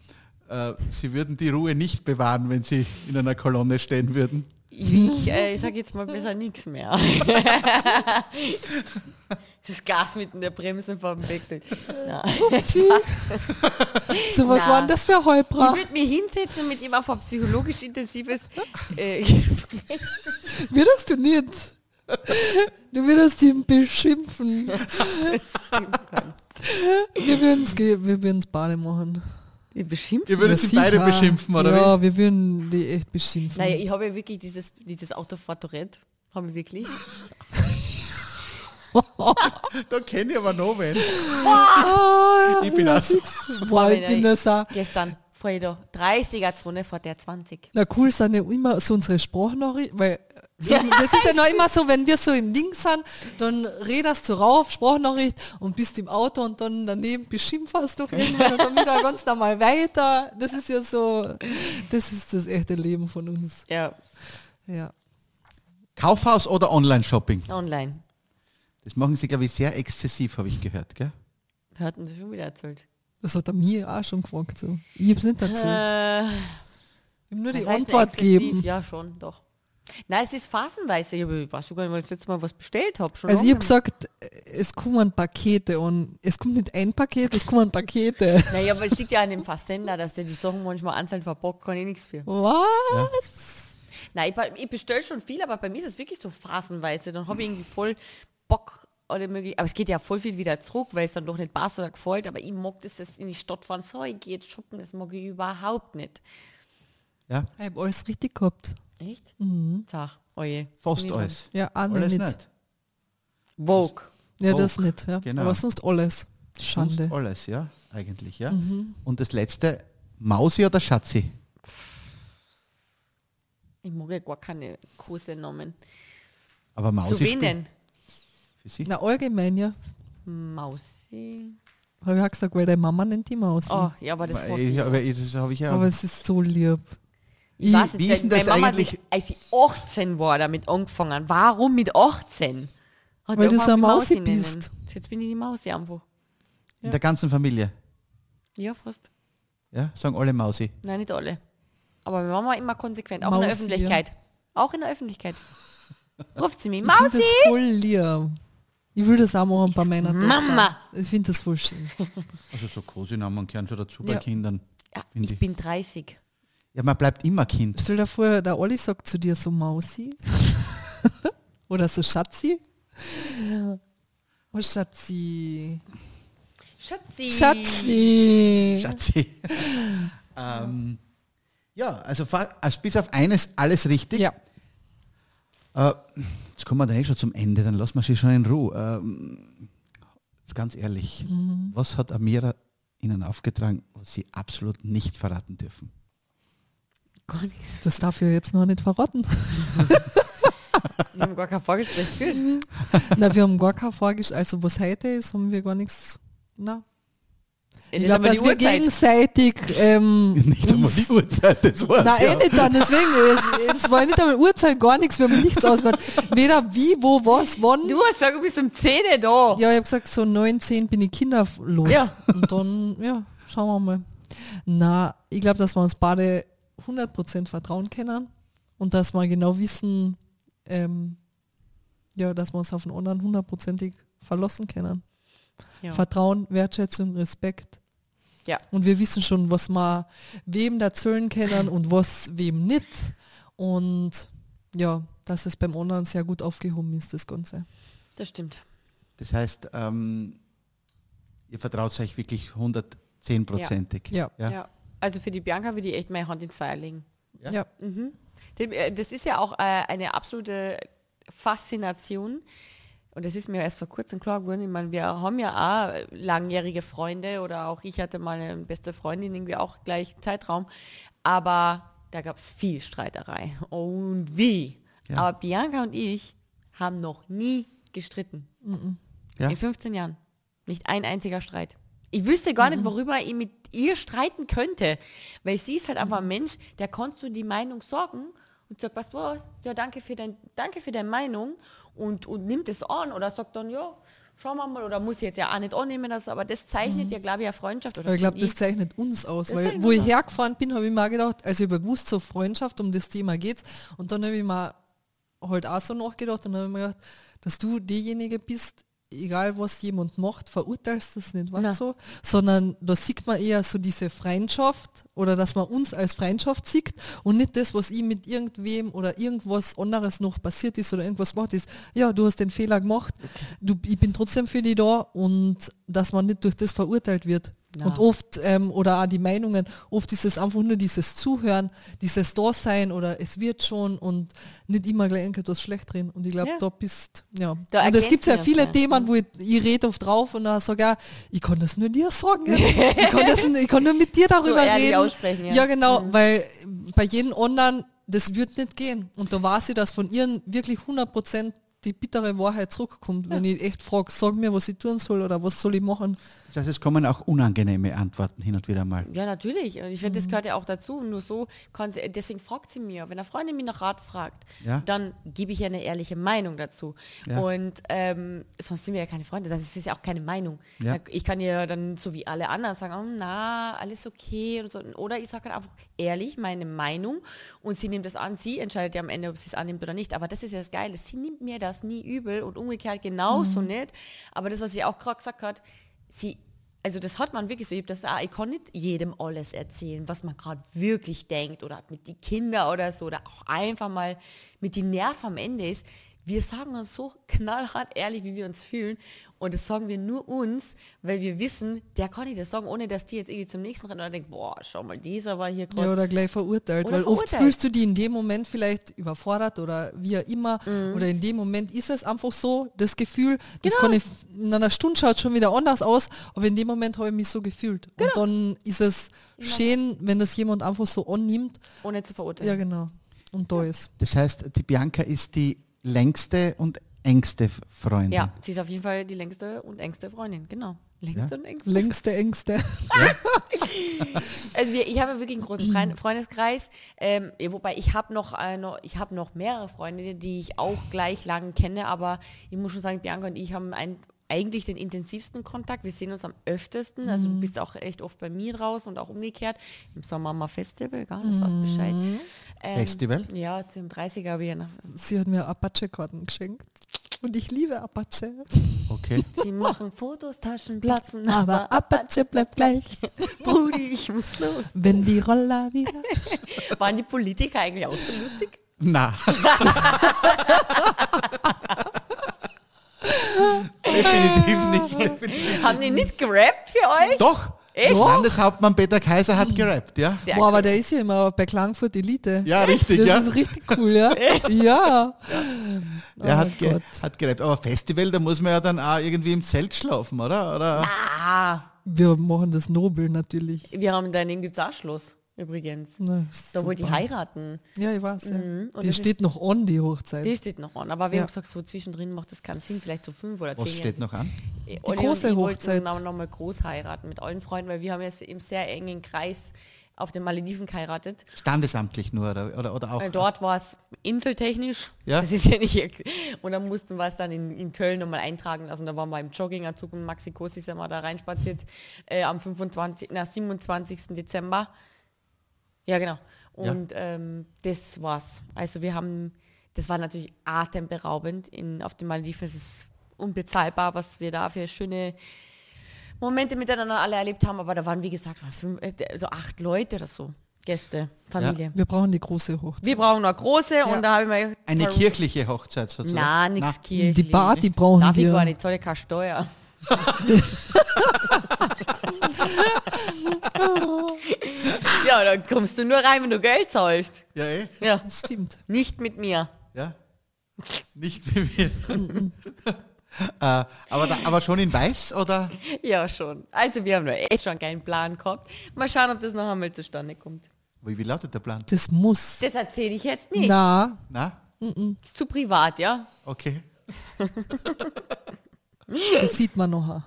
äh, Sie würden die Ruhe nicht bewahren, wenn Sie in einer Kolonne stehen würden. Ich, äh, ich sage jetzt mal besser nichts mehr. das Gas mitten der Bremsen vom Wechsel. so was war denn das für Heubra? Ich würde mich hinsetzen mit ihm auf ein psychologisch intensives äh, Würdest du nicht? Du würdest ihn beschimpfen. wir würden es wir würden's Bade machen. Die beschimpfen? Ihr würdet ja, sie beide beschimpfen, oder Ja, wie? wir würden die echt beschimpfen. Naja, ich habe ja wirklich dieses, dieses Autofahrtorett, habe ich wirklich. da kenne ich aber noch wen. Oh, ich bin so. Boah, ich bin das auch. Gestern, vor jeder 30er-Zone vor der 20. Na cool sind ja immer so unsere Sprachnachrichten, weil eben, das ist ja noch immer so, wenn wir so im Ding sind, dann redest du rauf, Sprachnachricht und bist im Auto und dann daneben beschimpfst du irgendwann und dann wieder ganz normal weiter. Das ist ja so, das ist das echte Leben von uns. Ja, Ja. Kaufhaus oder Online-Shopping? online. Das machen sie, glaube ich, sehr exzessiv, habe ich gehört. Gell? Wir hatten das schon wieder erzählt. Das hat er mir auch schon gefragt. So. Ich habe es nicht dazu. Äh, Ich habe nur die Antwort exzessiv? gegeben. Ja, schon, doch. Nein, es ist phasenweise. Ich, weiß sogar nicht, weil ich das letzte Mal was bestellt habe. Also ich habe gesagt, es kommen Pakete und es kommt nicht ein Paket, es kommen Pakete. Naja, aber es liegt ja an dem Versender, dass der die Sachen manchmal einzeln verpackt, kann ich nichts für. Was? Nein, ich, ich bestelle schon viel, aber bei mir ist es wirklich so phasenweise. Dann habe ich irgendwie voll Bock oder möglich. Aber es geht ja voll viel wieder zurück, weil es dann doch nicht passt oder gefällt. Aber ich mag das, das in die Stadt fahren. So, ich gehe jetzt shoppen, das mag ich überhaupt nicht. Ja, Ich habe alles richtig gehabt. Echt? Mhm. Oje. fast alles. Ja, Alles nicht. nicht. Vogue. Ja, Vogue. das nicht. Ja. Genau. Aber sonst alles. Sonst Schande. Mhm. alles, ja, eigentlich, ja. Und das letzte, Mausi oder Schatzi? Ich mag ja gar keine Kosenamen. Aber Mausi Zu wen denn? Für sie? Na, allgemein, ja. Mausi. Habe ich auch gesagt, weil deine Mama nennt die Maus. Oh, ja, aber das Aber ich, aber das habe ich ja. Aber es ist so lieb. Ich nicht, wie ist denn das Mama eigentlich- Hat, als ich 18 war, damit angefangen. Warum mit 18? Hat Weil du so eine Mausi Mausi nennen. bist. Jetzt bin ich die Mausi einfach. in der ganzen Familie. Ja, fast. Ja, sagen alle Mausi. Nein, nicht alle. Aber meine Mama immer konsequent, auch in Mausi, der Öffentlichkeit. Auch in der Öffentlichkeit. Ruft sie mich, Ich finde Mausi! das voll lieb. Ich will das auch machen bei meiner Tochter. Mama! Ich finde das voll schön. Also so Kosinamen gehören schon dazu Ja. bei Kindern. Ja, ich ich. bin 30. Ja, man bleibt immer Kind. Stell dir vor, der Olli sagt zu dir so Mausi. Oder so Schatzi. Oh Schatzi. Schatzi! Schatzi. Schatzi. ähm, ja, also, also bis auf eines alles richtig. Ja. Äh, jetzt kommen wir dann eh schon zum Ende, dann lassen wir sie schon in Ruhe. Ähm, jetzt ganz ehrlich, Mhm. was hat Amira Ihnen aufgetragen, was Sie absolut nicht verraten dürfen? Gar nichts. Das darf ich ja jetzt noch nicht verraten. Wir haben gar kein Vorgespräch geführt. Na, wir haben gar kein Vorgespräch. Also was heute ist, haben wir gar nichts. Na. Ich Nicht glaube, dass wir gegenseitig ähm, Nicht einmal die Uhrzeit, das war's. Nein, ja. eh nicht dann, deswegen, es, es war nicht einmal Uhrzeit, gar nichts, wir haben nichts ausgemacht. Weder wie, wo, was, wann. Du hast gesagt, du bist um 10 da. Ja, ich habe gesagt, so 19 bin ich kinderlos. Ja. Und dann, ja, schauen wir mal. Na, ich glaube, dass wir uns beide 100% vertrauen können und dass wir genau wissen, ähm, ja, dass wir uns auf den anderen hundertprozentig verlassen können. Ja. Vertrauen, Wertschätzung, Respekt. Ja. Und wir wissen schon, was wir wem erzählen können und was wem nicht. Und ja, dass es beim anderen sehr gut aufgehoben ist, das Ganze. Das stimmt. Das heißt, ähm, ihr vertraut euch wirklich 110-prozentig. Ja. Ja. Ja. Also für die Bianca würde ich echt meine Hand ins Feuer legen. Ja. ja. Dem- äh, Das ist ja auch äh, eine absolute Faszination. Und das ist mir erst vor kurzem klar geworden. Ich meine, wir haben ja auch langjährige Freunde oder auch ich hatte mal eine beste Freundin, irgendwie auch gleich Zeitraum. Aber da gab es viel Streiterei. Und wie? Ja. Aber Bianca und ich haben noch nie gestritten. Ja. In 15 Jahren. Nicht ein einziger Streit. Ich wüsste gar nicht, worüber ich mit ihr streiten könnte. Weil sie ist halt einfach ein Mensch, der kannst du die Meinung sagen und sagt, was was? Ja, danke für, dein, danke für deine Meinung und, und nimmt es an oder sagt dann, ja, schauen wir mal, oder muss ich jetzt ja auch nicht annehmen, das, aber das zeichnet ja, glaube ich, eine Freundschaft. Oder ich glaube, das zeichnet uns aus, Das weil wo ich hergefahren bin, habe ich mir auch gedacht, also habe gewusst, so Freundschaft, um das Thema geht's. Und dann habe ich mir halt auch so nachgedacht und habe ich mir gedacht, dass du diejenige bist, egal was jemand macht, verurteilst das nicht, was so, sondern da sieht man eher so diese Freundschaft oder dass man uns als Freundschaft sieht und nicht das, was ich mit irgendwem oder irgendwas anderes noch passiert ist oder irgendwas gemacht ist. Ja, du hast den Fehler gemacht, du, ich bin trotzdem für dich da und dass man nicht durch das verurteilt wird. Ja. Und oft, ähm, oder auch die Meinungen, oft ist es einfach nur dieses Zuhören, dieses Dasein oder es wird schon und nicht immer gleich etwas schlecht drin. Und ich glaube, ja. da bist, ja. Da und es gibt ja viele ja. Themen, wo ich, ich rede oft drauf und dann sage ich, ich kann das nur dir sagen. ich, kann das, ich kann nur mit dir darüber so reden. Aussprechen, ja. ja, genau, mhm. weil bei jedem anderen, das wird nicht gehen. Und da weiß ich, dass von ihren wirklich 100 Prozent die bittere Wahrheit zurückkommt, ja. wenn ich echt frage, sag mir, was ich tun soll oder was soll ich machen. Das heißt, es kommen auch unangenehme Antworten hin und wieder mal. Ja, natürlich. Und ich finde, das mhm. gehört ja auch dazu. Nur so kann sie, deswegen fragt sie mir. Wenn eine Freundin mich nach Rat fragt, ja? dann gebe ich ja eine ehrliche Meinung dazu. Ja. Und ähm, sonst sind wir ja keine Freunde. Das ist ja auch keine Meinung. Ja. Ich kann ja dann so wie alle anderen sagen, oh, na, alles okay. So. Oder ich sage halt einfach ehrlich meine Meinung und sie nimmt das an. Sie entscheidet ja am Ende, ob sie es annimmt oder nicht. Aber das ist ja das Geile. Sie nimmt mir das nie übel und umgekehrt genauso mhm. nicht. Aber das, was sie auch gerade gesagt hat, sie, also das hat man wirklich so, ich, das, ich kann nicht jedem alles erzählen, was man gerade wirklich denkt oder mit den Kindern oder so oder auch einfach mal mit den Nerven am Ende ist. Wir sagen uns so knallhart ehrlich, wie wir uns fühlen und das sagen wir nur uns, weil wir wissen, der kann nicht das sagen, ohne dass die jetzt irgendwie zum nächsten rennen und denkt, boah, schau mal, dieser war hier gerade. Ja, oder gleich verurteilt. Oder weil verurteilt. oft fühlst du die in dem Moment vielleicht überfordert oder wie auch immer. Mhm. Oder in dem Moment ist es einfach so, das Gefühl, das genau. kann ich, in einer Stunde schaut schon wieder anders aus, aber in dem Moment habe ich mich so gefühlt. Genau. Und dann ist es genau. schön, wenn das jemand einfach so annimmt. Ohne zu verurteilen. Ja, genau. Und da ist. Das heißt, die Bianca ist die längste und engste Freundin. Ja, sie ist auf jeden Fall die längste und engste Freundin, genau. Längste ja? und engste. Längste, engste. Also wir, ich habe wirklich einen großen Freundeskreis, ähm, wobei ich habe noch, eine, ich habe noch mehrere Freundinnen, die ich auch gleich lang kenne, aber ich muss schon sagen, Bianca und ich haben ein, eigentlich den intensivsten Kontakt. Wir sehen uns am öftesten. Also du mhm. bist auch echt oft bei mir draußen und auch umgekehrt. Im Sommer mal Festival, gar das was Bescheid. Mhm. Ähm, Festival? Ja, zum 30er habe ich nach Sie hat mir Apache-Karten geschenkt. Und ich liebe Apache. Okay. Sie machen Fotos, Taschen platzen, aber Apache bleibt gleich. Brudi, ich muss los. Wenn die Roller wieder. Waren die Politiker eigentlich auch so lustig? Na. definitiv nicht. Definitiv. Haben die nicht gerappt für euch? Doch. Echt? Landeshauptmann Peter Kaiser hat gerappt, ja. Sehr Boah, cool. aber der ist ja immer bei Klangfurt Elite. Ja, richtig, das ja. Das ist richtig cool, ja. ja. Der oh hat, ge hat gerappt. Aber Festival, da muss man ja dann auch irgendwie im Zelt schlafen, oder? oder? Ah. Wir machen das nobel natürlich. Wir haben dann gibt es auch Schluss übrigens. Na, da wollte die heiraten. Ja, ich weiß. Ja. Mhm. Die steht noch an, die Hochzeit. Die steht noch an. Aber wir ja. haben gesagt, so zwischendrin macht das keinen Sinn, vielleicht so fünf oder zehn Was steht noch an? Die Olli große Hochzeit. Wir noch mal groß heiraten mit allen Freunden, weil wir haben jetzt im sehr engen Kreis auf den Malediven geheiratet. Standesamtlich nur oder, oder, oder auch? Dort war es inseltechnisch. Ja. Das ist ja nicht. Und dann mussten wir es dann in, in Köln nochmal eintragen lassen. Da waren wir im Jogginganzug und Maxi Kosi sind wir da reinspaziert äh, am 25, na, 27. Dezember. Ja, genau. Und ja. ähm, das war's. Also wir haben, das war natürlich atemberaubend in, auf den Malediven. Es ist unbezahlbar, was wir da für schöne Momente miteinander alle erlebt haben. Aber da waren, wie gesagt, fünf, äh, so acht Leute oder so. Gäste, Familie. Ja. Wir brauchen die große Hochzeit. Wir brauchen eine große ja. und da habe ich mal... Eine kirchliche Hochzeit sozusagen. Nein, nichts kirchlich. Die Party brauchen Darf wir. Ich gar nicht, zahle keine Steuer. ja, dann kommst du nur rein, wenn du Geld zahlst. Ja, eh? Ja, stimmt. Nicht mit mir. Ja, nicht mit mir. äh, aber, da, aber schon in weiß, oder? Ja, schon. Also wir haben noch echt schon keinen Plan gehabt. Mal schauen, ob das noch einmal zustande kommt. Wie, wie lautet der Plan? Das muss. Das erzähle ich jetzt nicht. Na. Na? Zu privat, ja? Okay. das sieht man noch.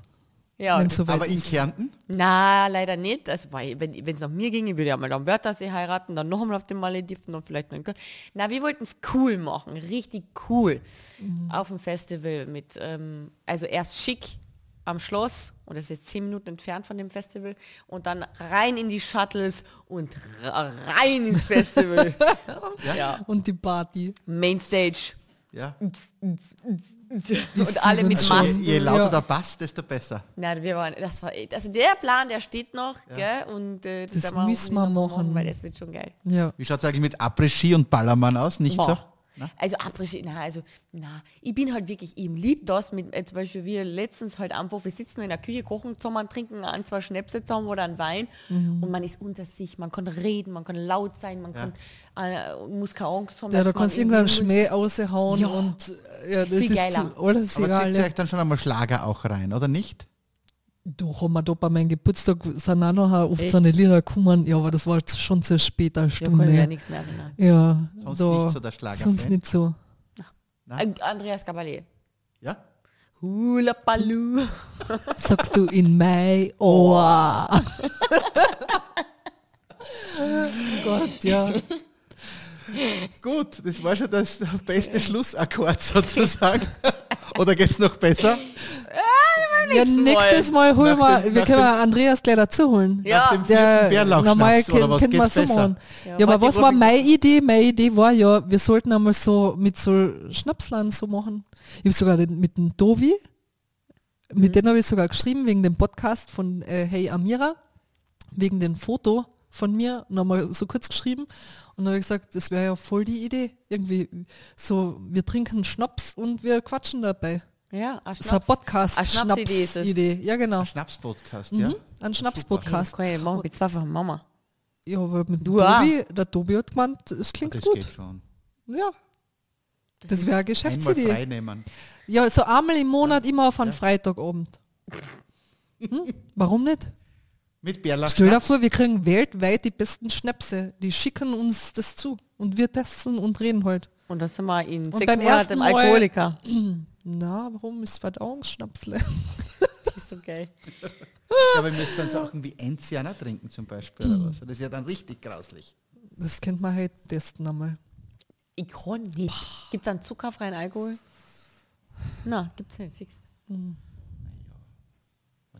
Ja, aber in Kärnten? Na, leider nicht. Also, wenn es nach mir ginge, würde ich einmal am Wörthersee heiraten, dann noch einmal auf den Malediven und vielleicht noch in Köln. Na, wir wollten es cool machen, richtig cool. Mhm. Auf dem Festival mit, ähm, also erst schick am Schloss, und das ist jetzt zehn Minuten entfernt von dem Festival, und dann rein in die Shuttles und rein ins Festival. ja? ja? Und die Party. Mainstage. Ja. und alle mit Masken. Je, je lauter ja. der Bass, desto besser. Nein, wir waren, das war, also der Plan, der steht noch, ja. gell? Und äh, das, das müssen wir machen. weil das wird schon geil. Ja. Wie schaut es eigentlich mit Après-Ski und Ballermann aus? Nicht Boah. so? Na? Also Après-Ski, na, also, na, ich bin halt wirklich, ihm lieb das, mit, äh, zum Beispiel wir letztens halt einfach, wir sitzen in der Küche, kochen zusammen, trinken ein, zwei Schnäpse zusammen oder einen Wein mhm. und man ist unter sich, man kann reden, man kann laut sein, man ja. kann, äh, muss keine Angst haben. Ja, da kannst du irgendeinen Schmäh raushauen ja. und ja, das ist alles Aber egal. zieht euch dann schon einmal Schlager auch rein, oder nicht? Doch, haben wir da bei meinem Geburtstag sind auch noch oft Echt? so eine Lieder gekommen. Ja, aber das war schon zu später Stunde. Ja, ja nichts mehr erinnern. Ja, sonst da, nicht so der Schlager. Sonst nicht so. Nein? Andreas Gabalier. Ja? Hula Palu. Sagst du in mein Ohr. Gott, ja. Gut, das war schon das beste Schlussakkord sozusagen. Oder geht es noch besser? ja, nächstes Mal holen wir, wir können Andreas gleich dazu holen. Ja. Der normal können wir so machen. Ja, ja aber was war meine Idee? Meine Idee war ja, wir sollten einmal so mit so Schnapsland so machen. Ich habe sogar mit dem Tobi, mit mhm. dem habe ich sogar geschrieben wegen dem Podcast von äh, Hey Amira, wegen dem Foto von mir, nochmal so kurz geschrieben und habe ich gesagt, das wäre ja voll die Idee. Irgendwie so, wir trinken Schnaps und wir quatschen dabei. Ja, ein Das ist ein Podcast. Eine Schnapsidee ist Idee. Ja, genau. Ein Schnapspodcast, mhm. ja. Ein Schnapspodcast. Okay, machen wir zwei von Mama. Ja, aber mit du Tobi, der Tobi hat gemeint, es klingt das gut. Geht schon. Ja. Das, das wäre eine Geschäftsidee. Ja, so einmal im Monat, ja. immer auf einen ja. Freitagabend. Hm? Warum nicht? Mit Bärlach Stell dir vor, wir kriegen weltweit die besten Schnäpse. Die schicken uns das zu. Und wir testen und reden halt. Und das sind wir in und sechs Monaten Alkoholiker. Na, warum ist Verdauungsschnapsle? das ist okay. Ja, aber wir müssen dann so auch irgendwie Enzianer trinken zum Beispiel. Oder was. Das ist ja dann richtig grauslich. Das kennt man halt testen einmal. Ich kann nicht. Gibt es einen zuckerfreien Alkohol? Na, gibt es nicht. Siehst. Hm.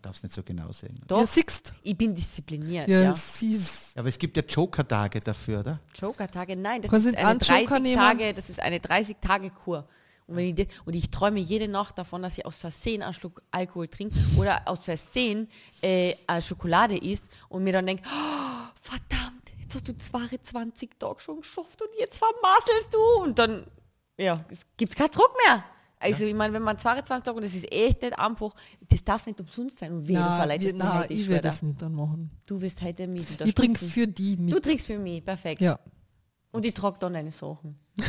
Darf es nicht so genau sehen. Doch, ja, siehst. ich bin diszipliniert. Ja, ja. Siehst. Aber es gibt ja Joker-Tage dafür, oder? Joker-Tage? Nein, das ist, eine 30 Tage, das ist eine 30-Tage-Kur. Und, wenn ich, und ich träume jede Nacht davon, dass ich aus Versehen einen Schluck Alkohol trinke oder aus Versehen äh, Schokolade isst und mir dann denke, oh, verdammt, jetzt hast du 22 Tage schon geschafft und jetzt vermasselst du. Und dann, ja, es gibt keinen Druck mehr. Also ja. ich meine, wenn man 22 Tage, und das ist echt nicht einfach, das darf nicht umsonst sein. Und na, wir, na, ich werde das nicht dann machen. Du wirst heute mit. Ich trinke für die mit. Du trinkst für mich, perfekt. Ja. Und ich trage dann deine Sachen.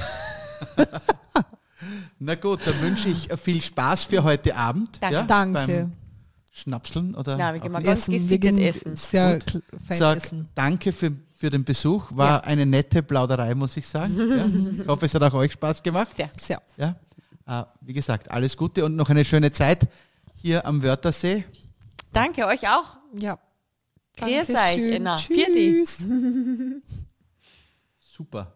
Na gut, dann wünsche ich viel Spaß für heute Abend. Danke. Ja, Danke. Schnapseln oder ja, wir gehen mal ganz gesittet essen. Sehr Sag essen. danke für, für den Besuch. War ja. eine nette Plauderei, muss ich sagen. Ja. Ich hoffe, es hat auch euch Spaß gemacht. Sehr. Sehr. Ja. Äh, wie gesagt, alles Gute und noch eine schöne Zeit hier am Wörthersee. Danke euch auch. Ja. Grüß euch. Tschüss. Super.